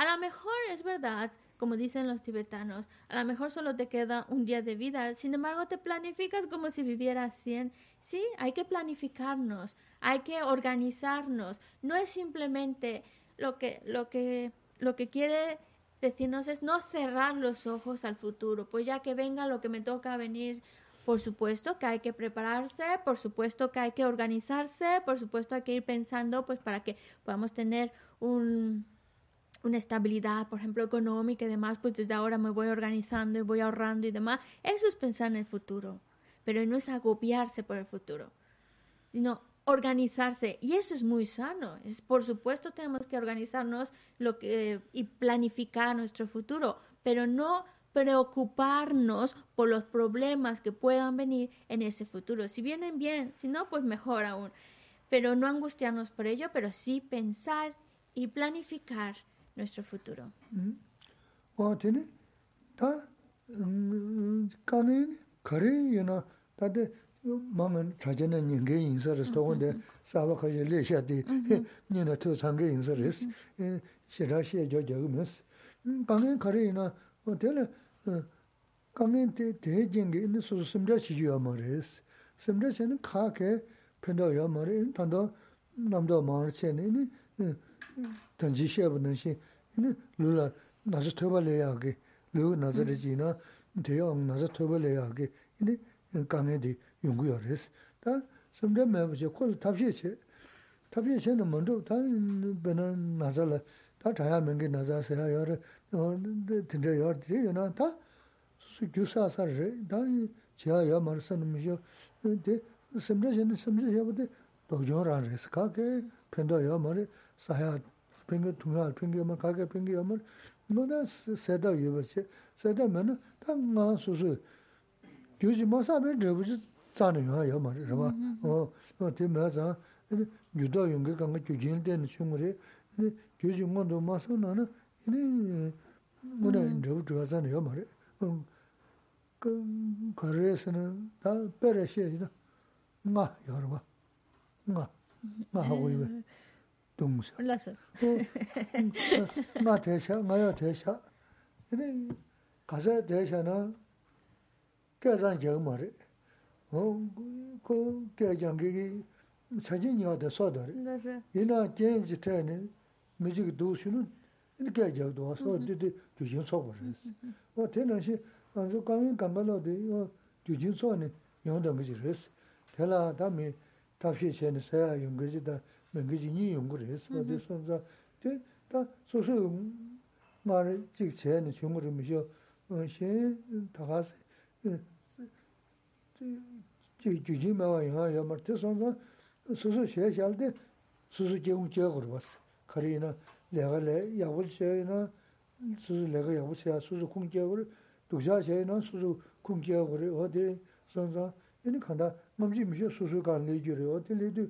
A lo mejor es verdad como dicen los tibetanos, a lo mejor solo te queda un día de vida, sin embargo te planificas como si vivieras 100. Sí, hay que planificarnos, hay que organizarnos. No es simplemente lo que, lo que, lo que quiere decirnos es no cerrar los ojos al futuro, pues ya que venga lo que me toca venir, por supuesto que hay que prepararse, por supuesto que hay que organizarse, por supuesto hay que ir pensando pues para que podamos tener un una estabilidad, por ejemplo, económica y demás, pues desde ahora me voy organizando y voy ahorrando y demás. Eso es pensar en el futuro, pero no es agobiarse por el futuro, sino organizarse. Y eso es muy sano. Es, por supuesto, tenemos que organizarnos lo que, y planificar nuestro futuro, pero no preocuparnos por los problemas que puedan venir en ese futuro. Si vienen bien, si no, pues mejor aún. Pero no angustiarnos por ello, pero sí pensar y planificar nuestro futuro. Hmm? O tene, ta mm, kane kare yana, tate mangan chajana nyinge yinsa res, togonde mm-hmm. saba kaje le shati, mm-hmm. nina tu sange yinsa res, shira shia jo jagu mes. Hmm, kane kare yana, o tene, eh, kane te jenge ini susu simja shiju ya ma res, simja shene ka ke penda ya ma re, tanda namda ma re shene, ini eh, eh, tanji shia bu nanshin, lula nasa thoba leya ge, lu nasa rechi ina, deya nasa thoba leya ge, ini kange di yungu yo res. Ta samdra mayaba che, kola tabshe che, tabshe che na mando, ta bina nasa la, ta chaya mingi nasa saya yo tinja yo re, yo na ta su gyu sa sa re, ta chaya yo marasa namisho, de samdra che na samdra che wade dokyo ran res, ka ke pendo yo mara saya 핑게 통할 핑게 뭐 가게 핑게 뭐 뭐나 세다 유버치 세다 뭐는 당마 수수 요즘 뭐사면 저부지 자는 거야 말이야 봐. 어, 어 되면서 유도 연계 간거 규진 되는 충분히 근데 규진 건도 마서는 이제 뭐나 저부 들어가잖아요 말이야. 그 거래에서는 다 빼래시야. 나 여러 봐. 나 하고 이거. 동무사. 몰랐어. 나 대샤, 나야 대샤. 근데 가서 대샤는 계산 제가 말해. 어, 그 계장기기 사진이 어디 써다. 이나 제인지 때는 뮤직 도시는 이렇게 저도 와서 되게 주진 써버렸어. 어, 대나시 아주 강인 간발로데 이 주진 써네 영도 그지 그랬어. 대라 다음에 답시 전에 써야 연거지다. jī dā, mī ngī jī nī yōng gī rī sī, wā tē sō sā, tē tā sō sō ngā rī jī kī chē nī, chūng rī mī shō, shī tā khā sī, jī jū jī mā wā yā yā mā rī, tē sō sā, 수수 쉐샬데 수수 제공 제거로 봤어. 거리나 내가 내 약을 쉐나 수수 내가 약을 쉐야 수수 공제거를 도자 쉐나 수수 공제거를 어디 선사 이니 간다 몸지 미셔 수수 간 내주래 어디 내도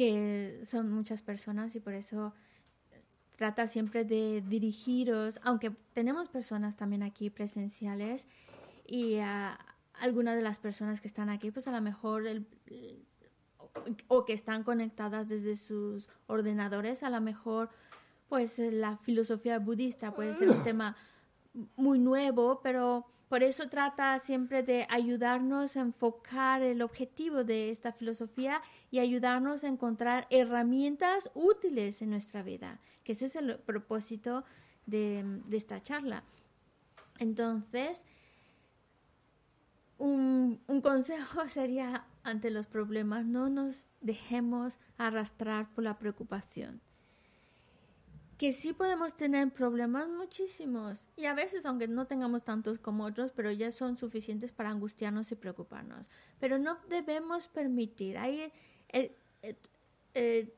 que son muchas personas y por eso trata siempre de dirigiros, aunque tenemos personas también aquí presenciales y a algunas de las personas que están aquí, pues a lo mejor el, o que están conectadas desde sus ordenadores, a lo mejor pues la filosofía budista puede ser un tema muy nuevo, pero por eso trata siempre de ayudarnos a enfocar el objetivo de esta filosofía y ayudarnos a encontrar herramientas útiles en nuestra vida, que ese es el propósito de, esta charla. Entonces, un, [LAUGHS] consejo sería ante los problemas, no nos dejemos arrastrar por la preocupación. Que sí podemos tener problemas muchísimos y a veces, aunque no tengamos tantos como otros, pero ya son suficientes para angustiarnos y preocuparnos. Pero no debemos permitir ahí el, el, el,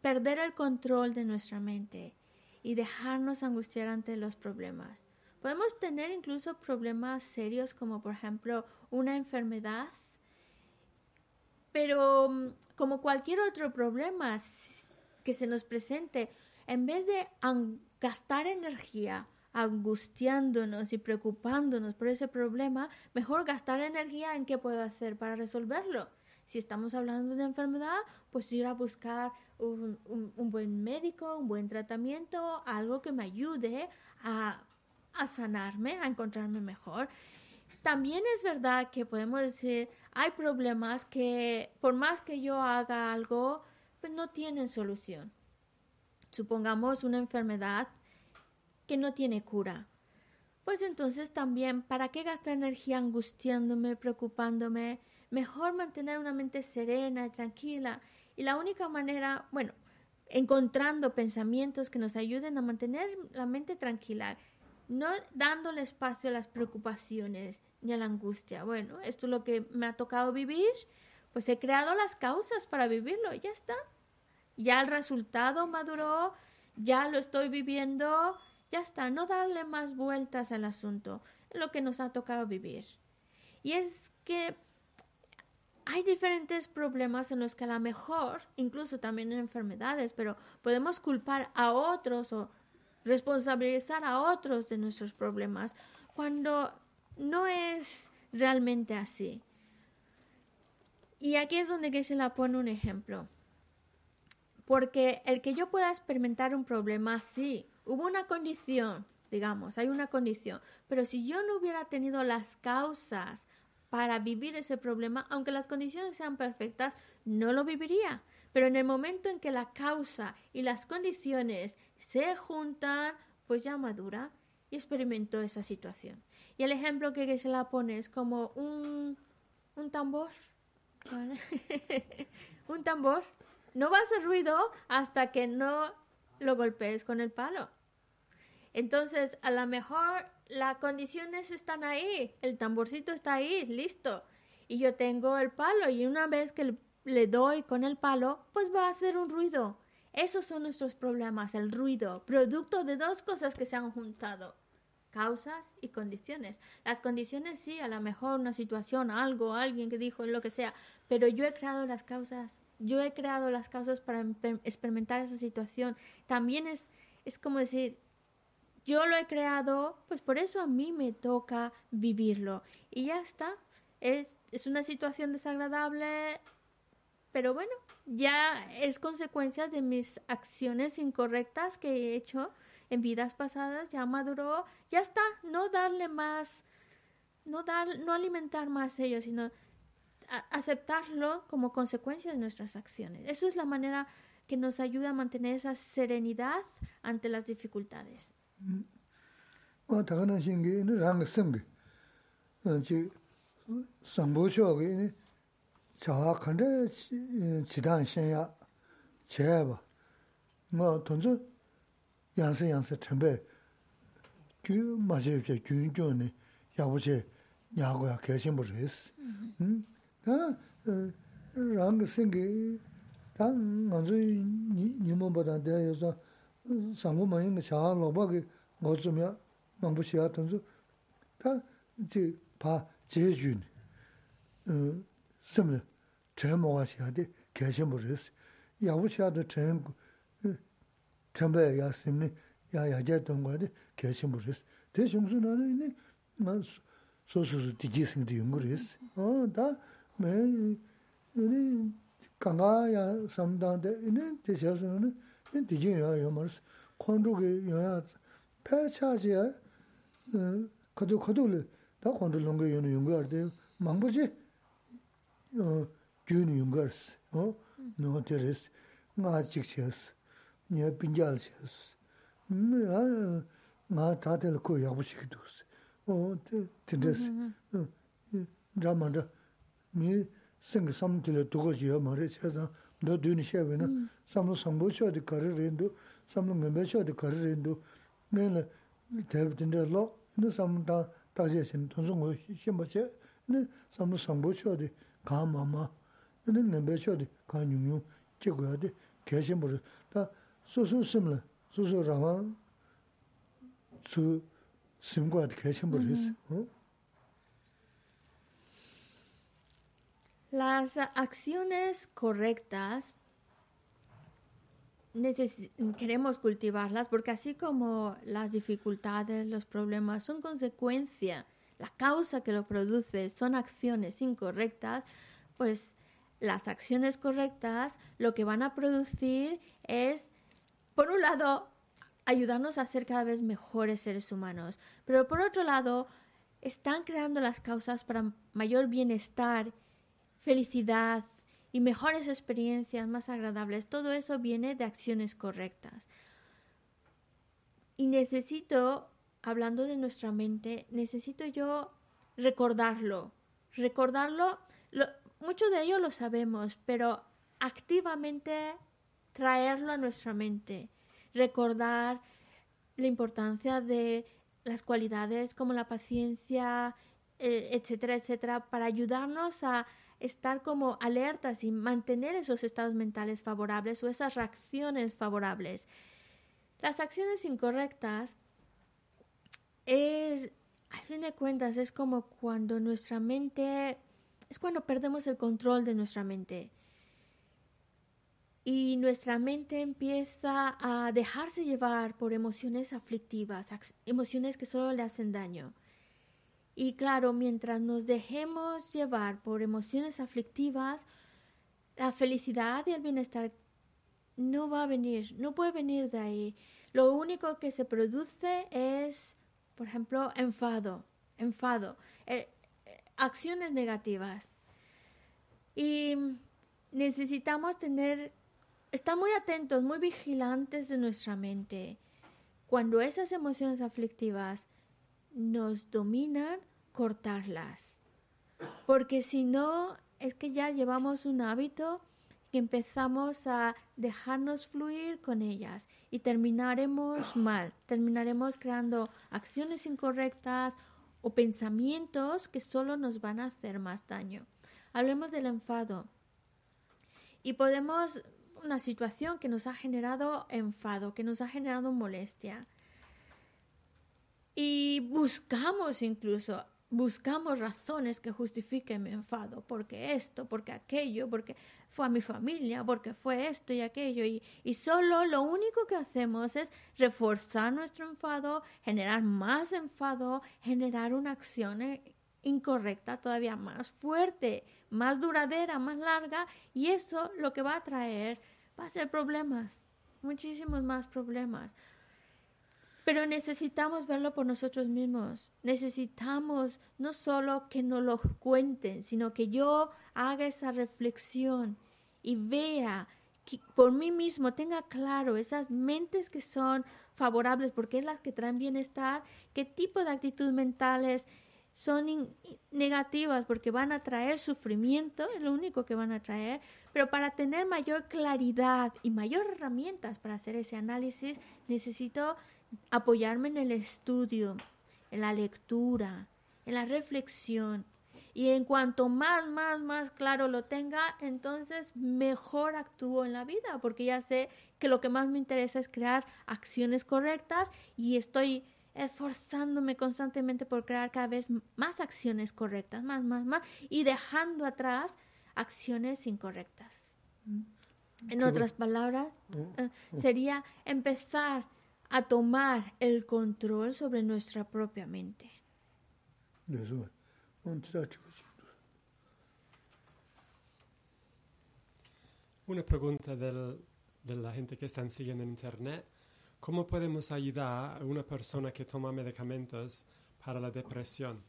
perder el control de nuestra mente y dejarnos angustiar ante los problemas. Podemos tener incluso problemas serios como por ejemplo una enfermedad, pero mm, como cualquier otro problema que se nos presente, en vez de gastar energía angustiándonos y preocupándonos por ese problema, mejor gastar energía en qué puedo hacer para resolverlo. Si estamos hablando de enfermedad, pues ir a buscar un, un, un buen médico, un buen tratamiento, algo que me ayude a a sanarme, a encontrarme mejor. También es verdad que podemos decir, hay problemas que por más que yo haga algo, pues no tienen solución. Supongamos una enfermedad que no tiene cura. Pues entonces también, ¿para qué gastar energía angustiándome, preocupándome? Mejor mantener una mente serena y tranquila. Y la única manera, bueno, encontrando pensamientos que nos ayuden a mantener la mente tranquila, no dándole espacio a las preocupaciones ni a la angustia. Bueno, esto es lo que me ha tocado vivir, pues he creado las causas para vivirlo, ya está. Ya el resultado maduró, ya lo estoy viviendo, ya está. No darle más vueltas al asunto, lo que nos ha tocado vivir. Y es que hay diferentes problemas en los que a lo mejor, incluso también en enfermedades, pero podemos culpar a otros o responsabilizar a otros de nuestros problemas cuando no es realmente así. Y aquí es donde se la pone un ejemplo. Porque el que yo pueda experimentar un problema, sí, hubo una condición, digamos, hay una condición, pero si yo no hubiera tenido las causas para vivir ese problema, aunque las condiciones sean perfectas, no lo viviría. Pero en el momento en que la causa y las condiciones se juntan, pues ya madura y experimentó esa situación. Y el ejemplo que se la pone es como un, un tambor. [LAUGHS] un tambor. No va a hacer ruido hasta que no lo golpees con el palo. Entonces, a lo mejor las condiciones están ahí, el tamborcito está ahí, listo. Y yo tengo el palo y una vez que le doy con el palo, pues va a hacer un ruido. Esos son nuestros problemas, el ruido, producto de dos cosas que se han juntado, causas y condiciones. Las condiciones sí, a lo mejor una situación, algo, alguien que dijo, lo que sea, pero yo he creado las causas, yo he creado las causas para experimentar esa situación. También es, es como decir, yo lo he creado, pues por eso a mí me toca vivirlo. Y ya está. Es, es una situación desagradable, pero bueno, ya es consecuencia de mis acciones incorrectas que he hecho en vidas pasadas, ya maduró, ya está, no darle más, no dar, no alimentar más ellos, sino aceptarlo como consecuencia de nuestras acciones. Eso es la manera que nos ayuda a mantener esa serenidad ante las dificultades. rāngi sīngi, tā ngānsu nīmo badā dāyā yasā sāngu māyī ngā shāhā lōpa kī ngō tsumyā māngbu shiā tānsu, tā jī pā jē jūni, sīmni chāyā mōgā shiā dī kēshī mū rīs, yāgu shiā dā chāyā chāmbā yā sīmni yā yā jā tāngwā dī kēshī mū rīs, tē shīmsu nā rī nī mā sō sū sū dī jī sīngi dī yungu rīs, tā mē yōni kāngā yā samdāntē, yōni tē shē sō yōni, yōni tē jīn yō yō mā rōs, khuāntō kē yō yā tsā, pē chā chī yā, kato kato lē, tā khuāntō lōng kē yōni yōng kā rā tē, māng bō chī, gyō yōni yōng kā rā sī, nō tē rā sī, ngā chīk chī yā sī, nyā pīngyā rā chī yā sī, ngā tā tē lā kō yā bō chī kī tō sī, tē rā sī, rā mā rā, 미 생기 삼들 두고 지어 말에 세상. 너 드니 샤베나. 삼로 삼보셔디 거르린도 삼로 멤버셔디 거르린도 내가 대부분데 로. 근데 삼다 다시 신. 돈송 거 심어제 근데 삼로 삼보셔디 가마마. 근데 멤버셔디 가뉴뉴. 제거야디 계신 버다 다 소소 심라. 소소 라마. 수 심과디 계신 버리스 어? Las acciones correctas queremos cultivarlas porque así como las dificultades, los problemas son consecuencia la causa que lo produce son acciones incorrectas, pues las acciones correctas lo que van a producir es, por un lado, ayudarnos a ser cada vez mejores seres humanos, pero por otro lado, están creando las causas para mayor bienestar, felicidad y mejores experiencias más agradables. Todo eso viene de acciones correctas. Y necesito hablando de nuestra mente, necesito yo recordarlo. Recordarlo, lo, mucho de ello lo sabemos, pero activamente traerlo a nuestra mente. Recordar la importancia de las cualidades como la paciencia, eh, etcétera, etcétera, para ayudarnos a estar como alertas y mantener esos estados mentales favorables o esas reacciones favorables. Las acciones incorrectas es, a fin de cuentas, es como cuando nuestra mente, es cuando perdemos el control de nuestra mente. Y nuestra mente empieza a dejarse llevar por emociones aflictivas, emociones que solo le hacen daño. Y claro, mientras nos dejemos llevar por emociones aflictivas, la felicidad y el bienestar no va a venir, no puede venir de ahí. lo único que se produce es, por ejemplo, enfado, enfado, eh, eh, acciones negativas. Y necesitamos tener, estar muy atentos, muy vigilantes de nuestra mente. Cuando esas emociones aflictivas nos dominan, cortarlas. Porque si no, es que ya llevamos un hábito que empezamos a dejarnos fluir con ellas y terminaremos mal, terminaremos creando acciones incorrectas o pensamientos que solo nos van a hacer más daño. Hablemos del enfado. Y podemos, una situación que nos ha generado enfado, que nos ha generado molestia. Y buscamos incluso buscamos razones que justifiquen mi enfado, porque esto, porque aquello, porque fue a mi familia, porque fue esto y aquello, y, y, solo lo único que hacemos es reforzar nuestro enfado, generar más enfado, generar una acción eh, incorrecta todavía más fuerte, más duradera, más larga, y eso lo que va a traer va a ser problemas, muchísimos más problemas. Pero necesitamos verlo por nosotros mismos. Necesitamos no solo que nos lo cuenten, sino que yo haga esa reflexión y vea que por mí mismo tenga claro esas mentes que son favorables, porque es las que traen bienestar, qué tipo de actitudes mentales son negativas porque van a traer sufrimiento, es lo único que van a traer, pero para tener mayor claridad y mayor herramientas para hacer ese análisis, necesito apoyarme en el estudio, en la lectura, en la reflexión. Y en cuanto más, más, más claro lo tenga, entonces mejor actúo en la vida, porque ya sé que lo que más me interesa es crear acciones correctas y estoy esforzándome constantemente por crear cada vez más acciones correctas, más, más, más, y dejando atrás acciones incorrectas. Mm. En otras palabras, mm. Eh, sería empezar a tomar el control sobre nuestra propia mente. Una pregunta del, de la gente que están siguiendo en Internet. ¿Cómo podemos ayudar a una persona que toma medicamentos para la depresión?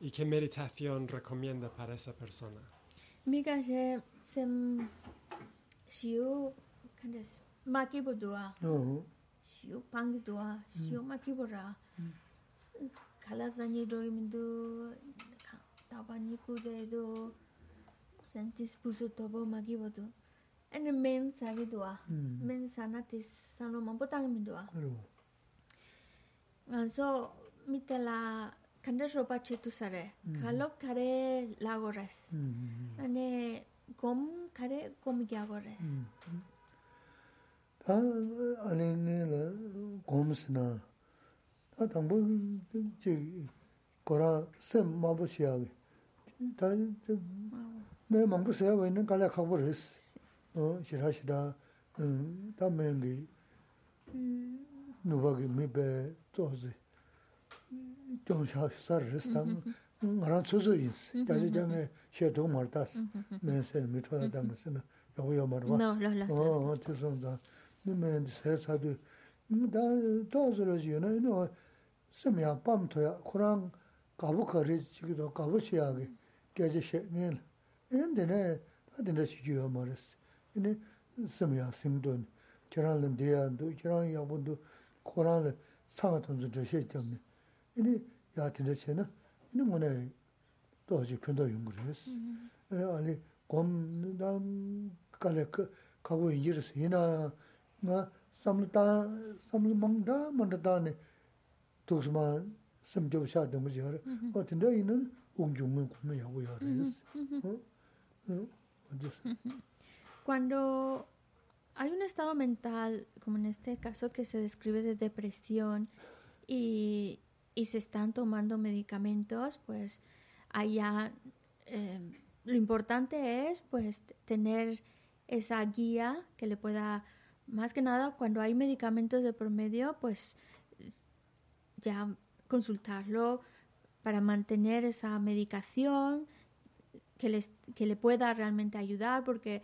¿Y qué meditación recomienda para esa persona? Mika se se siu kandes maki budua. shio pangi duwa, ah, hmm. shio ma kibo ra hmm. kala zanyi doi mindu, taba niku dedo santis pusu tobo ma kibo do ane men sagi duwa hmm. men sana tis sano mampu tangi minduwa. Ah. mendowa ah, so mitala kanda roba chetu sare. Kalop kare lago res ane gom kare gom gyago res 다 아니네 고무스나 다 담보 제 거라 셈 마부시하게. 다내 망부세야 왜 있는 갈래 갖고 그랬어. 어 싫하시다. 음 담면기. 누바기 미베 또지. 좀 사르스다. 나랑 쳐서 있어. 다시 전에 쉐도 말다.스 내세 미쳐다. 담으스나 요거 말봐. 어 어떻게 nime sēsādu, dā dōzirā shī yunā, yunā sīm yā pām tuyā, Kurāng gābu kārī chikido, gābu shiyā gī, gyāchī shē, nīla. Yun dīne, dā dīne shī jiyā mā rīs, yunā sīm yā sīm dōn, jirāng līn dīyā dō, jirāng yā būn dō, Kurāng līn sāngā tōmzu dā shē jām nī. Yunā yā dīne shē na, yunā mō nā dōzī pindā yung rīs. Yunā mm-hmm. āli eh, gōm dā kālē kābu yīrīs, yunā mangda ne o tinda ina kuma cuando hay un estado mental como en este caso que se describe de depresión y, y se están tomando medicamentos pues allá eh, lo importante es pues tener esa guía que le pueda más que nada cuando hay medicamentos de promedio, pues ya consultarlo para mantener esa medicación que, les, que le pueda realmente ayudar, porque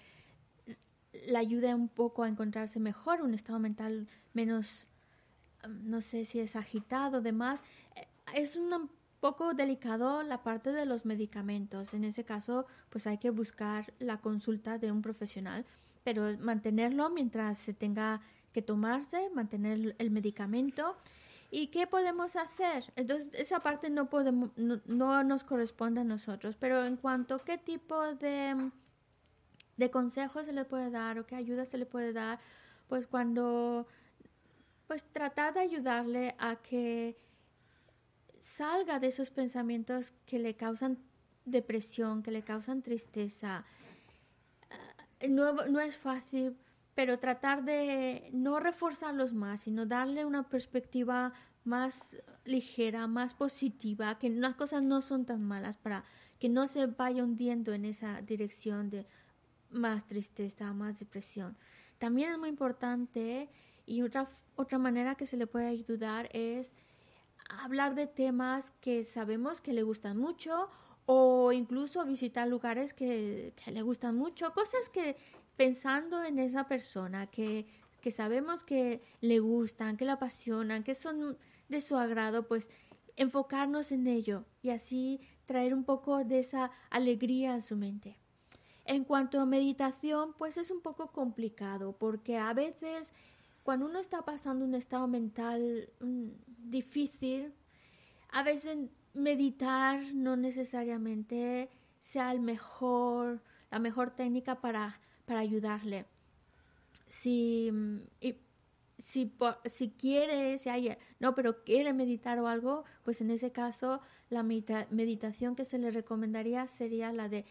le ayuda un poco a encontrarse mejor, un estado mental menos no sé si es agitado, demás, eh, es un poco delicado la parte de los medicamentos. En ese caso, pues hay que buscar la consulta de un profesional, pero mantenerlo mientras se tenga que tomarse, mantener el medicamento. ¿Y qué podemos hacer? Entonces, esa parte no, podemos, no, nos corresponde a nosotros, pero en cuanto a qué tipo de, de consejos se le puede dar o qué ayuda se le puede dar, pues cuando, pues tratar de ayudarle a que salga de esos pensamientos que le causan depresión, que le causan tristeza. No, no es fácil pero tratar de no reforzarlos más, sino darle una perspectiva más ligera, más positiva, que las cosas no son tan malas para que no se vaya hundiendo en esa dirección de más tristeza, más depresión. También es muy importante y otra, otra manera que se le puede ayudar es hablar de temas que sabemos que le gustan mucho o incluso visitar lugares que, le gustan mucho, cosas que pensando en esa persona que, que sabemos que le gustan, que la apasionan, que son de su agrado, pues enfocarnos en ello y así traer un poco de esa alegría a su mente. En cuanto a meditación, pues es un poco complicado porque a veces cuando uno está pasando un estado mental mm, difícil, a veces meditar no necesariamente sea el mejor, la mejor técnica para para ayudarle. Si, si, si quiere, si hay, no, pero quiere meditar o algo, pues en ese caso la meditación que se le recomendaría sería la de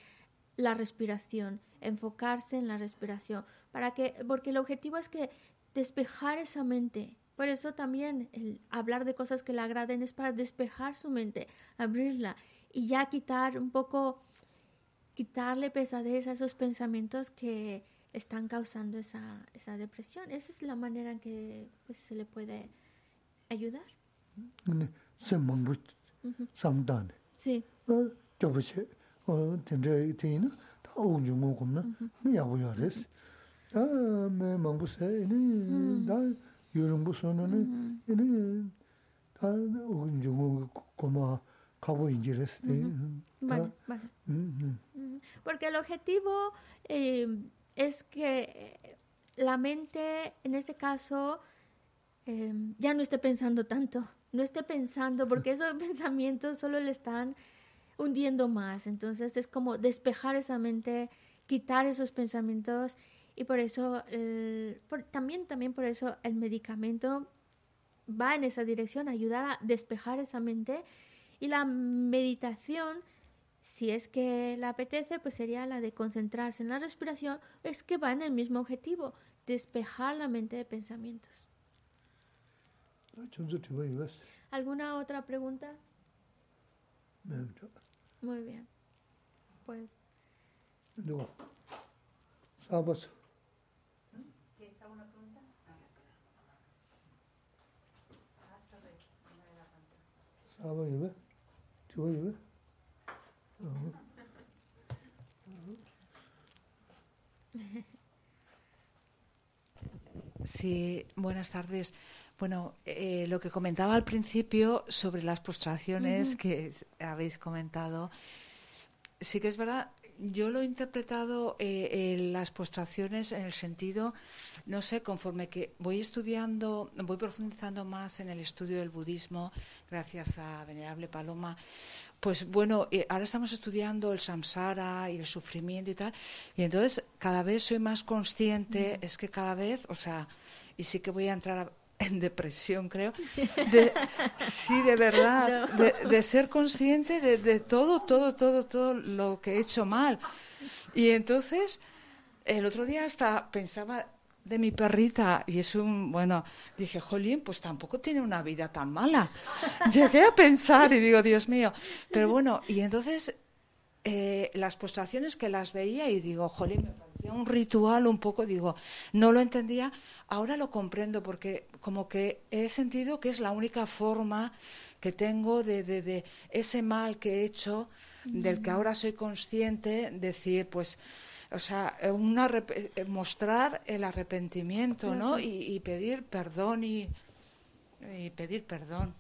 la respiración, enfocarse en la respiración, para que, porque el objetivo es que despejar esa mente. Por eso también el hablar de cosas que le agraden es para despejar su mente, abrirla y ya quitar un poco quitarle pesadez a esos pensamientos que están causando esa, esa depresión. Esa es la manera en que pues, se le puede ayudar. Sí. Vale, vale. Porque el objetivo eh, es que la mente, en este caso, eh, ya no esté pensando tanto, no esté pensando, porque esos [LAUGHS] pensamientos solo le están hundiendo más. Entonces es como despejar esa mente, quitar esos pensamientos y por eso, también, también por eso el medicamento va en esa dirección, ayudar a despejar esa mente y la meditación si es que le apetece, pues sería la de concentrarse en la respiración, es que va en el mismo objetivo, despejar la mente de pensamientos. ¿Alguna otra pregunta? Muy bien. Pues. Sí, buenas tardes. Bueno, eh, lo que comentaba al principio sobre las postraciones que habéis comentado, sí que es verdad, yo lo he interpretado eh, las postraciones en el sentido, no sé, conforme que voy estudiando, voy profundizando más en el estudio del budismo, gracias a Venerable Paloma, pues bueno, eh, ahora estamos estudiando el samsara y el sufrimiento y tal, y entonces cada vez soy más consciente, es que cada vez, o sea, y sí que voy a entrar en depresión, creo, sí, de verdad, [LAUGHS] de, ser consciente de, de todo, todo, todo, todo lo que he hecho mal. Y entonces, el otro día hasta pensaba, de mi perrita y es un, bueno, dije, jolín, pues tampoco tiene una vida tan mala. [LAUGHS] Llegué a pensar y digo, Dios mío, pero bueno, y entonces eh, las postraciones que las veía y digo, jolín, me parecía un ritual un poco, digo, no lo entendía, ahora lo comprendo porque como que he sentido que es la única forma que tengo de, de, de ese mal que he hecho, del que ahora soy consciente, decir, pues o sea, una, eh, mostrar el arrepentimiento, ¿no? Y, pedir perdón y... y pedir perdón.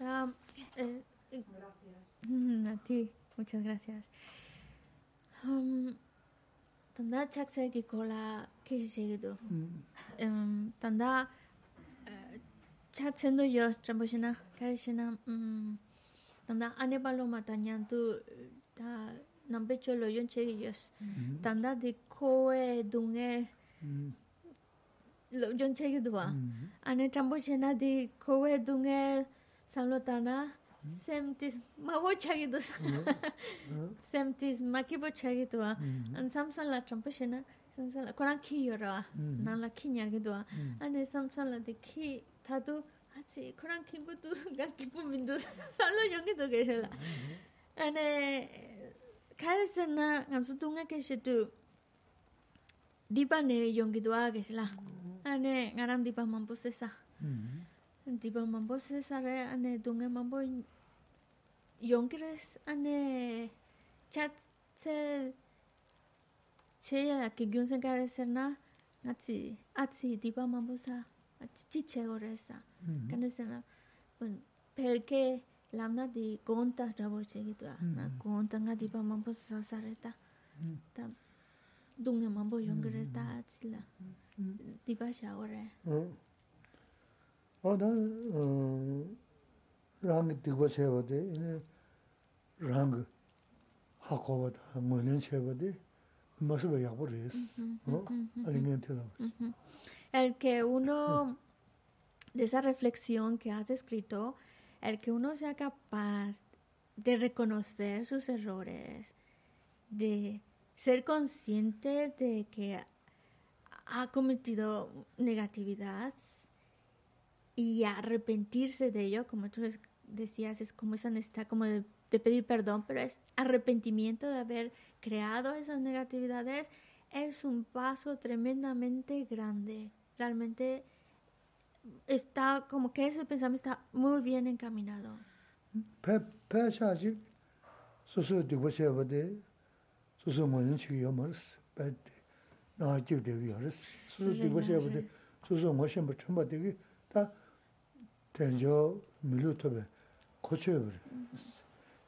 Um, [LAUGHS] eh, Gracias. Mm, [LAUGHS] A ti, muchas gracias. Um, tanda chaksa ki kola kishi shegido. Tanda chaksendo yo chambushina, karishina, tanda anebalo mata nyandu ta nambe cholo yon chegi yos. Tanda di kowe dunge yon chegido wa. Ane chambushina di kowe dunge samlo tana 70s ma wo chagi do 70s [LAUGHS] ma ki bo chagi do mm. an samsal la trumpishna na. Samsal la koran ki yora mm. na la ki nyar gi do mm. an samsal la de ki ta do 아치 그런 기분도 가 기쁨인도 살로 연기도 계셔라 아네 가르스나 간수 동안 계셔도 디바네 연기도 하 계셔라 아네 나랑 디바만 보세사 음 디바 mambo se sare ane dunge mambo yongkires ane chat se cheya ke gyun sen kare serna natsi atsi diba mambo sa chi che ore sa. Mm-hmm. Kane sena pun pelke lamna di gonta rabo che gitu na mm-hmm. gonta nga diba mambo sa sare ta. Mm-hmm. Ta dunge mambo yongkires ta atsi la diba sha ore 어, 나, 어, 랑 디고 세버데, 이네, 랑, 하고보다, 뭐는 세버데, 모습을 약보레스. 어? 아니면 되나. El que uno, de esa reflexión que has escrito, el que uno sea capaz de reconocer sus errores, de ser consciente de que ha cometido negatividad y arrepentirse de ello, como tú decías, es como esa necesidad como de, de pedir perdón, pero es arrepentimiento de haber creado esas negatividades, es un paso tremendamente grande. Realmente está como que ese pensamiento está muy bien encaminado. 다 tenjo milu tobe koche yobri.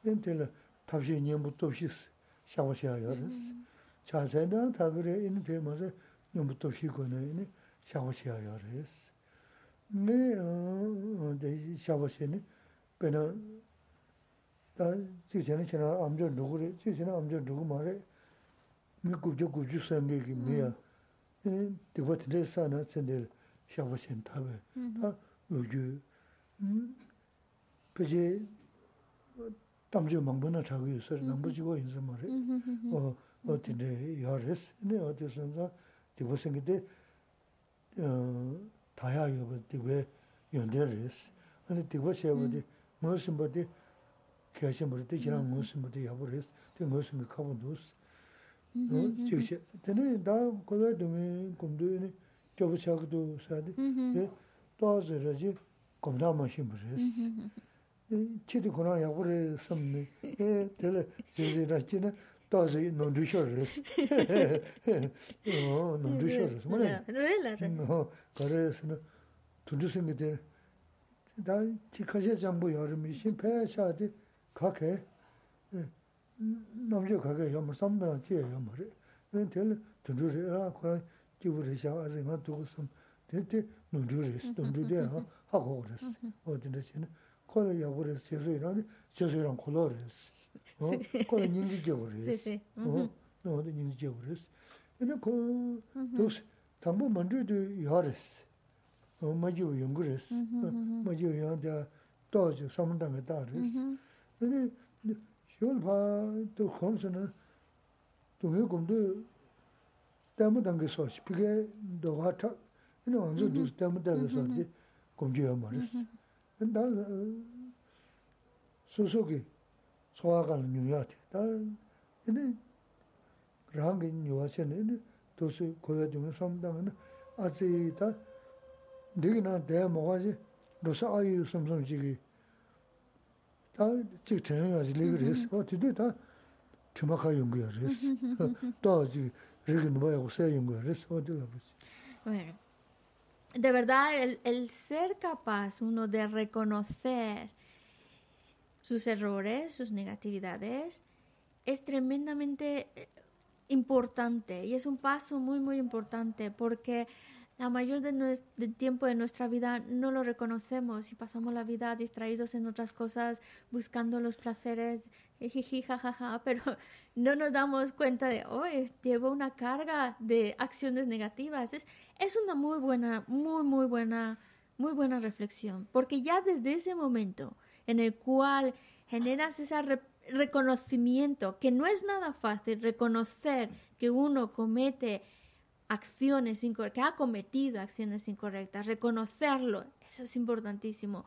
En tela tabshi nyambu tobshi shawa shaya yoris. Chasayda tagire ini te maze nyambu tobshi kone ini shawa shaya yoris. Ne shawa shayani bena da chikchani kena amjo dhuguri, chikchani amjo dhugu maare mi gubja gubju sangi ki miya. Dikwa tinte sana tsendeli 루토베, 고쳐버려. 인텔 탑시 년부터 없이 샤워셔야 요르스. 자세는 다 그래, 이는 되면서 년부터 없이 거네, 샤워셔야 요르스. 네, 어, 네, 샤워셔네. 배나 다 지전에 지나 암저 누구래 지전에 암저 누구 말해 미국저 구주 생기기 뭐야 에 되고 드레사나 전들 샤버신 타베 다 루주 음 그제 담저 망보나 자고 있어 남부지고 인사 말해 어 어디데 야레스 네 어디선가 되고 생기데 어 다야 여버 되게 연대레스 아니 되고 세버디 무슨 뭐디 개신 버디 지랑 무슨 뭐디 야버레스 되 무슨 그 카본도스 어 지금 되네 다 거기 되면 공도네 gyobu chakdo sadi, dāzi raji gomdā māshīm rēs. Chidi kuna yāgu rē samni, eh, tēla zēzi raji na dāzi nondūshā rēs. [LAUGHS] Oh, nondūshā rēs, mōne? Rē lā rē. Kā mm, oh, rē sina, tundu singi tē, dā chī kāshē jambu yāru mīshīm pē chādi kākē, eh, namchō kākē yāmar, samdā chē yāmar rē. Eh, tēla tundu rē, jibu rishaa azi nga dugu sum, dite nundru risi, nundru diya nga haku risi. O dinda chini, kola yabu risi, chesu irani, chesu irani kula risi. Kola nyingi jibu risi. Nga nyingi jibu risi. Ina ko, dugus, tambu mandru di yaa risi, ma jibu yungu risi, ma jibu yang diya doji samdanga da risi. Ina, shiol pa, du khonsa na, dungi kumdu dāma dāngi sōshī, pīkē dōgā chā, inā wānsu dūs dāma dāngi sōshī gōmchī yā mā rīs. Dā sōsō kī sōhā kāla nyūyā tī, dā inā rāngi nyūyā chēni, inā dōsī kōyā dōngi sōm dāngi nā, ātsi dā dīgī nā dāyā mō gā chī, dōsā āyū sōm sōm chī kī, dā chīk chēnyā chī lī kī rīs, wā tī tū dā chūmā kā yōngi yā rīs, dā chī kī De verdad, el, el, ser capaz uno de reconocer sus errores, sus negatividades, es tremendamente eh, importante y es un paso muy, muy importante porque la mayor de del tiempo de nuestra vida no lo reconocemos y pasamos la vida distraídos en otras cosas, buscando los placeres, jiji, jajaja, [LAUGHS] pero no nos damos cuenta de, hoy llevo una carga de acciones negativas. Es, es una muy buena, muy, muy buena, muy buena reflexión, porque ya desde ese momento en el cual generas ese reconocimiento, que no es nada fácil reconocer que uno comete acciones incorrectas, que ha cometido acciones incorrectas, reconocerlo, eso es importantísimo.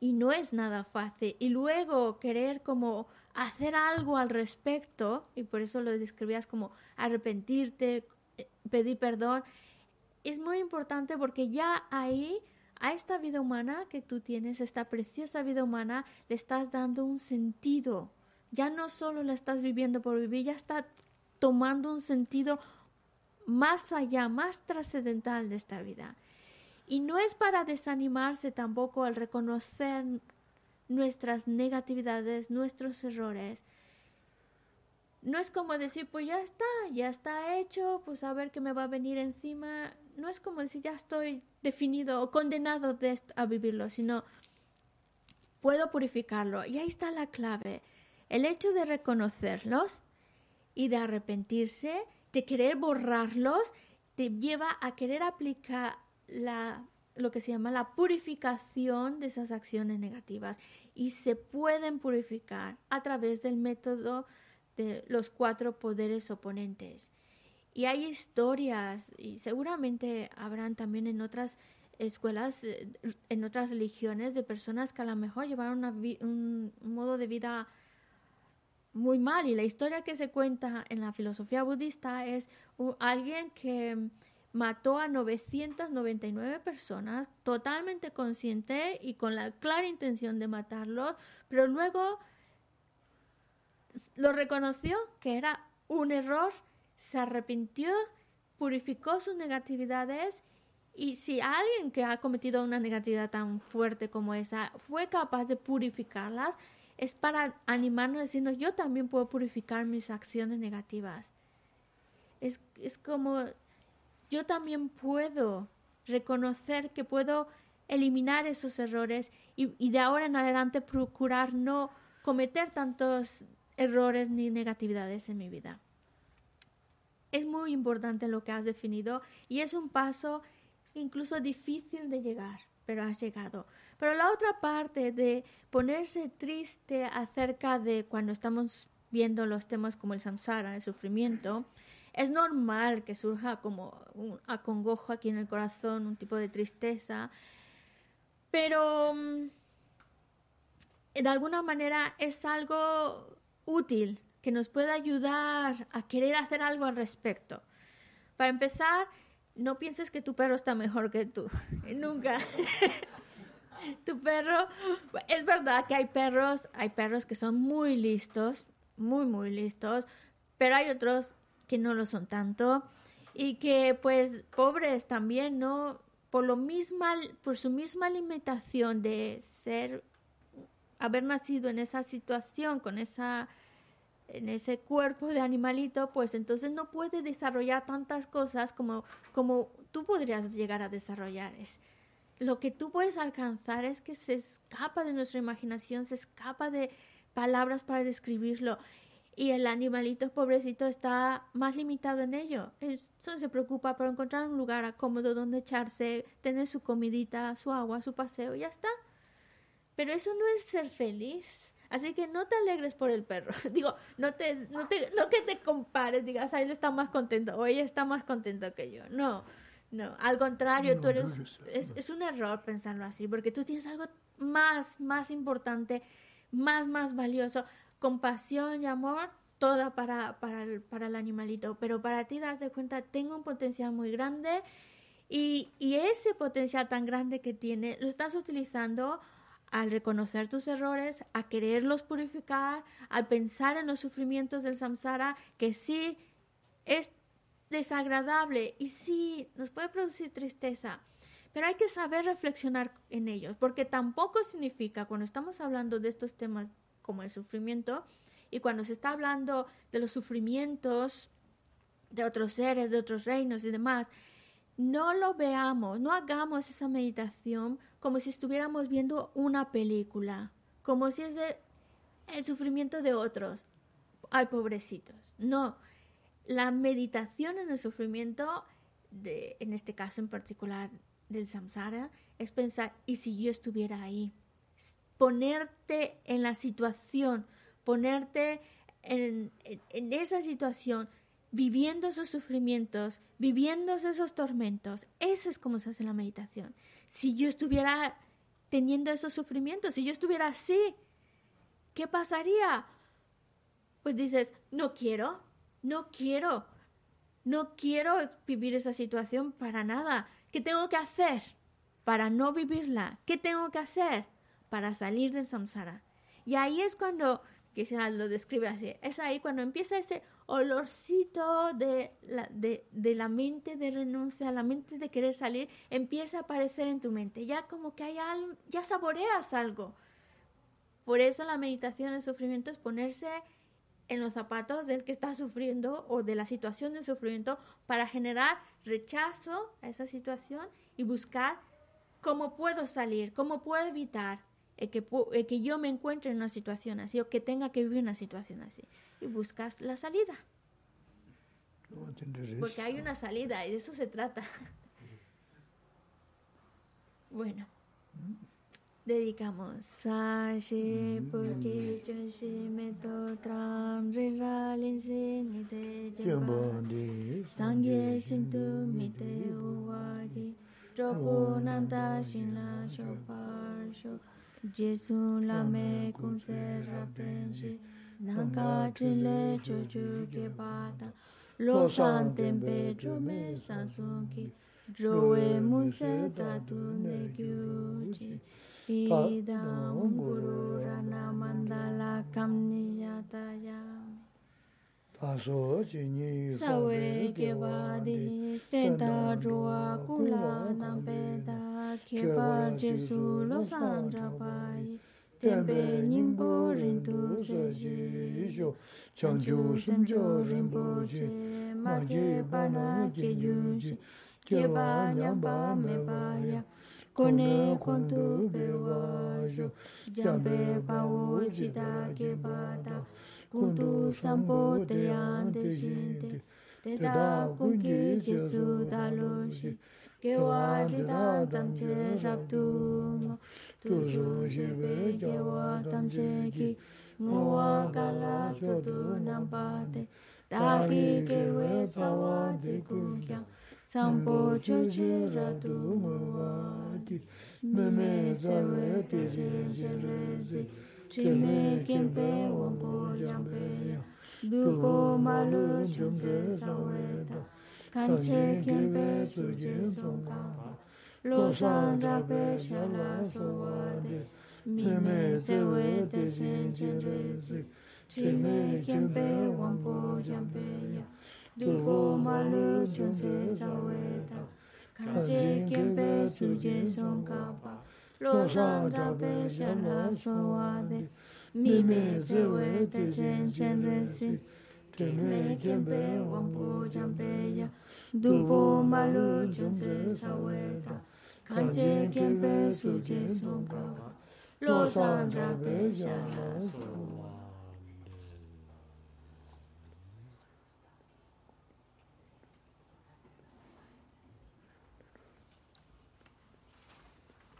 Y no es nada fácil. Y luego querer como hacer algo al respecto, y por eso lo describías como arrepentirte, eh, pedir perdón, es muy importante porque ya ahí, a esta vida humana que tú tienes, esta preciosa vida humana, le estás dando un sentido. Ya no solo la estás viviendo por vivir, ya está tomando un sentido más allá, más trascendental de esta vida. Y no es para desanimarse tampoco al reconocer nuestras negatividades, nuestros errores. No es como decir, pues ya está, ya está hecho, pues a ver qué me va a venir encima. No es como decir, ya estoy definido o condenado a vivirlo, sino puedo purificarlo. Y ahí está la clave. El hecho de reconocerlos y de arrepentirse de querer borrarlos, te lleva a querer aplicar la, lo que se llama la purificación de esas acciones negativas. Y se pueden purificar a través del método de los cuatro poderes oponentes. Y hay historias, y seguramente habrán también en otras escuelas, eh, en otras religiones, de personas que a lo mejor llevaron un modo de vida muy mal. Y la historia que se cuenta en la filosofía budista es alguien que mató a 999 personas totalmente consciente y con la clara intención de matarlos, pero luego lo reconoció que era un error, se arrepintió, purificó sus negatividades y si alguien que ha cometido una negatividad tan fuerte como esa fue capaz de purificarlas, es para animarnos diciendo yo también puedo purificar mis acciones negativas. Es, es como yo también puedo reconocer que puedo eliminar esos errores y, y, de ahora en adelante procurar no cometer tantos errores ni negatividades en mi vida. Es muy importante lo que has definido y es un paso incluso difícil de llegar, pero has llegado. Pero la otra parte de ponerse triste acerca de cuando estamos viendo los temas como el samsara, el sufrimiento, es normal que surja como un acongojo aquí en el corazón, un tipo de tristeza, pero mm, de alguna manera es algo útil que nos puede ayudar a querer hacer algo al respecto. Para empezar, no pienses que tu perro está mejor que tú. [LAUGHS] Nunca. [LAUGHS] tu perro, es verdad que hay perros, hay perros que son muy listos, muy, muy listos, pero hay otros que no lo son tanto y que pues pobres también, ¿no? Por lo misma, por su misma limitación de ser, haber nacido en esa situación, con esa, en ese cuerpo de animalito, pues entonces no puede desarrollar tantas cosas como, como tú podrías llegar a desarrollar. Es, lo que tú puedes alcanzar es que se escapa de nuestra imaginación, se escapa de palabras para describirlo. Y el animalito pobrecito está más limitado en ello. Él solo se preocupa por encontrar un lugar cómodo donde echarse, tener su comidita, su agua, su paseo, y ya está. Pero eso no es ser feliz. Así que no te alegres por el perro. [LAUGHS] Digo, no te, no te, no que te compares, digas, él está más contento o ella está más contento que yo. No, no, al contrario, tú eres, es, es, un error pensarlo así, porque tú tienes algo más, más importante, más, más valioso, compasión y amor, toda para, para, el, para el animalito, pero para ti darte cuenta, tengo un potencial muy grande y, y ese potencial tan grande que tiene, lo estás utilizando al reconocer tus errores, a quererlos purificar, al pensar en los sufrimientos del samsara, que sí es desagradable y sí nos puede producir tristeza, pero hay que saber reflexionar en ellos, porque tampoco significa, cuando estamos hablando de estos temas como el sufrimiento, y cuando se está hablando de los sufrimientos de otros seres, de otros reinos y demás, no lo veamos, no hagamos esa meditación como si estuviéramos viendo una película, como si es el sufrimiento de otros. Ay, pobrecitos. No, la meditación en el sufrimiento, de, en este caso en particular del samsara, es pensar, ¿y si yo estuviera ahí? Ponerte en la situación, ponerte en, en esa situación, viviendo esos sufrimientos, viviendo esos tormentos. Esa es como se hace la meditación. Si yo estuviera teniendo esos sufrimientos, si yo estuviera así, ¿qué pasaría? Pues dices, no quiero, no quiero, no quiero vivir esa situación para nada. ¿Qué tengo que hacer para no vivirla? ¿Qué tengo que hacer para salir del samsara? Y ahí es cuando, que se lo describe así, es ahí cuando empieza ese olorcito de la, de, de la mente de renuncia, la mente de querer salir, empieza a aparecer en tu mente. Ya como que hay algo, ya saboreas algo. Por eso la meditación del sufrimiento es ponerse en los zapatos del que está sufriendo o de la situación de sufrimiento para generar rechazo a esa situación y buscar cómo puedo salir, cómo puedo evitar que, que yo me encuentre en una situación así o que tenga que vivir una situación así y buscas la salida. Porque hay una salida y de eso se trata. [LAUGHS] Bueno, dedicamos Sashi porque Chunshi Meto Tram Riralin Sin Nite Jambandi Sangye Shintu Mite Uwagi Nanda Shinla Shoparsho Jesu Lame Kumse Raptenshi nanga chile chuchu ke pata. Lo san tempe drome sansunki drowe munse tatu ne gyuchi idam guru rana mandala kam niyataya taso jinyi sawe geba di tenta juwa kula tampeta kepa jesu lo sandrapai tenpe nyingpo rintu seji isho chanju sumjo rinpoche mage pana ke yuji keba nyamba mebaya kone kontu bewa jo jambe pawo chita ke pata kuntu sampo te yande shinte te. Da kunki jesu dalo shi. kewa lida tamche rabdu ngo tuzu jebe kewa tamche ki. nguwa kala tsudu nampate dagi kewe sawa de kumkyang sampo choche ratu muwadi meme zawe peche jenrezi trime kempe wampo jampe dupo malu chumze saweta kanche kempe suje songkamba losan rape shala sowade meme zawe peche jenrezi trime kempe wampo jampe ya Dukho malu chonse saweta Kanche kempe suje songkapa Losan tabe shala songwade Mime zewe te chen chen resi. Teme kempe wampu jampeya Dukho malu chonse saweta Kanche kempe suje songkapa Losan tabe shala songwade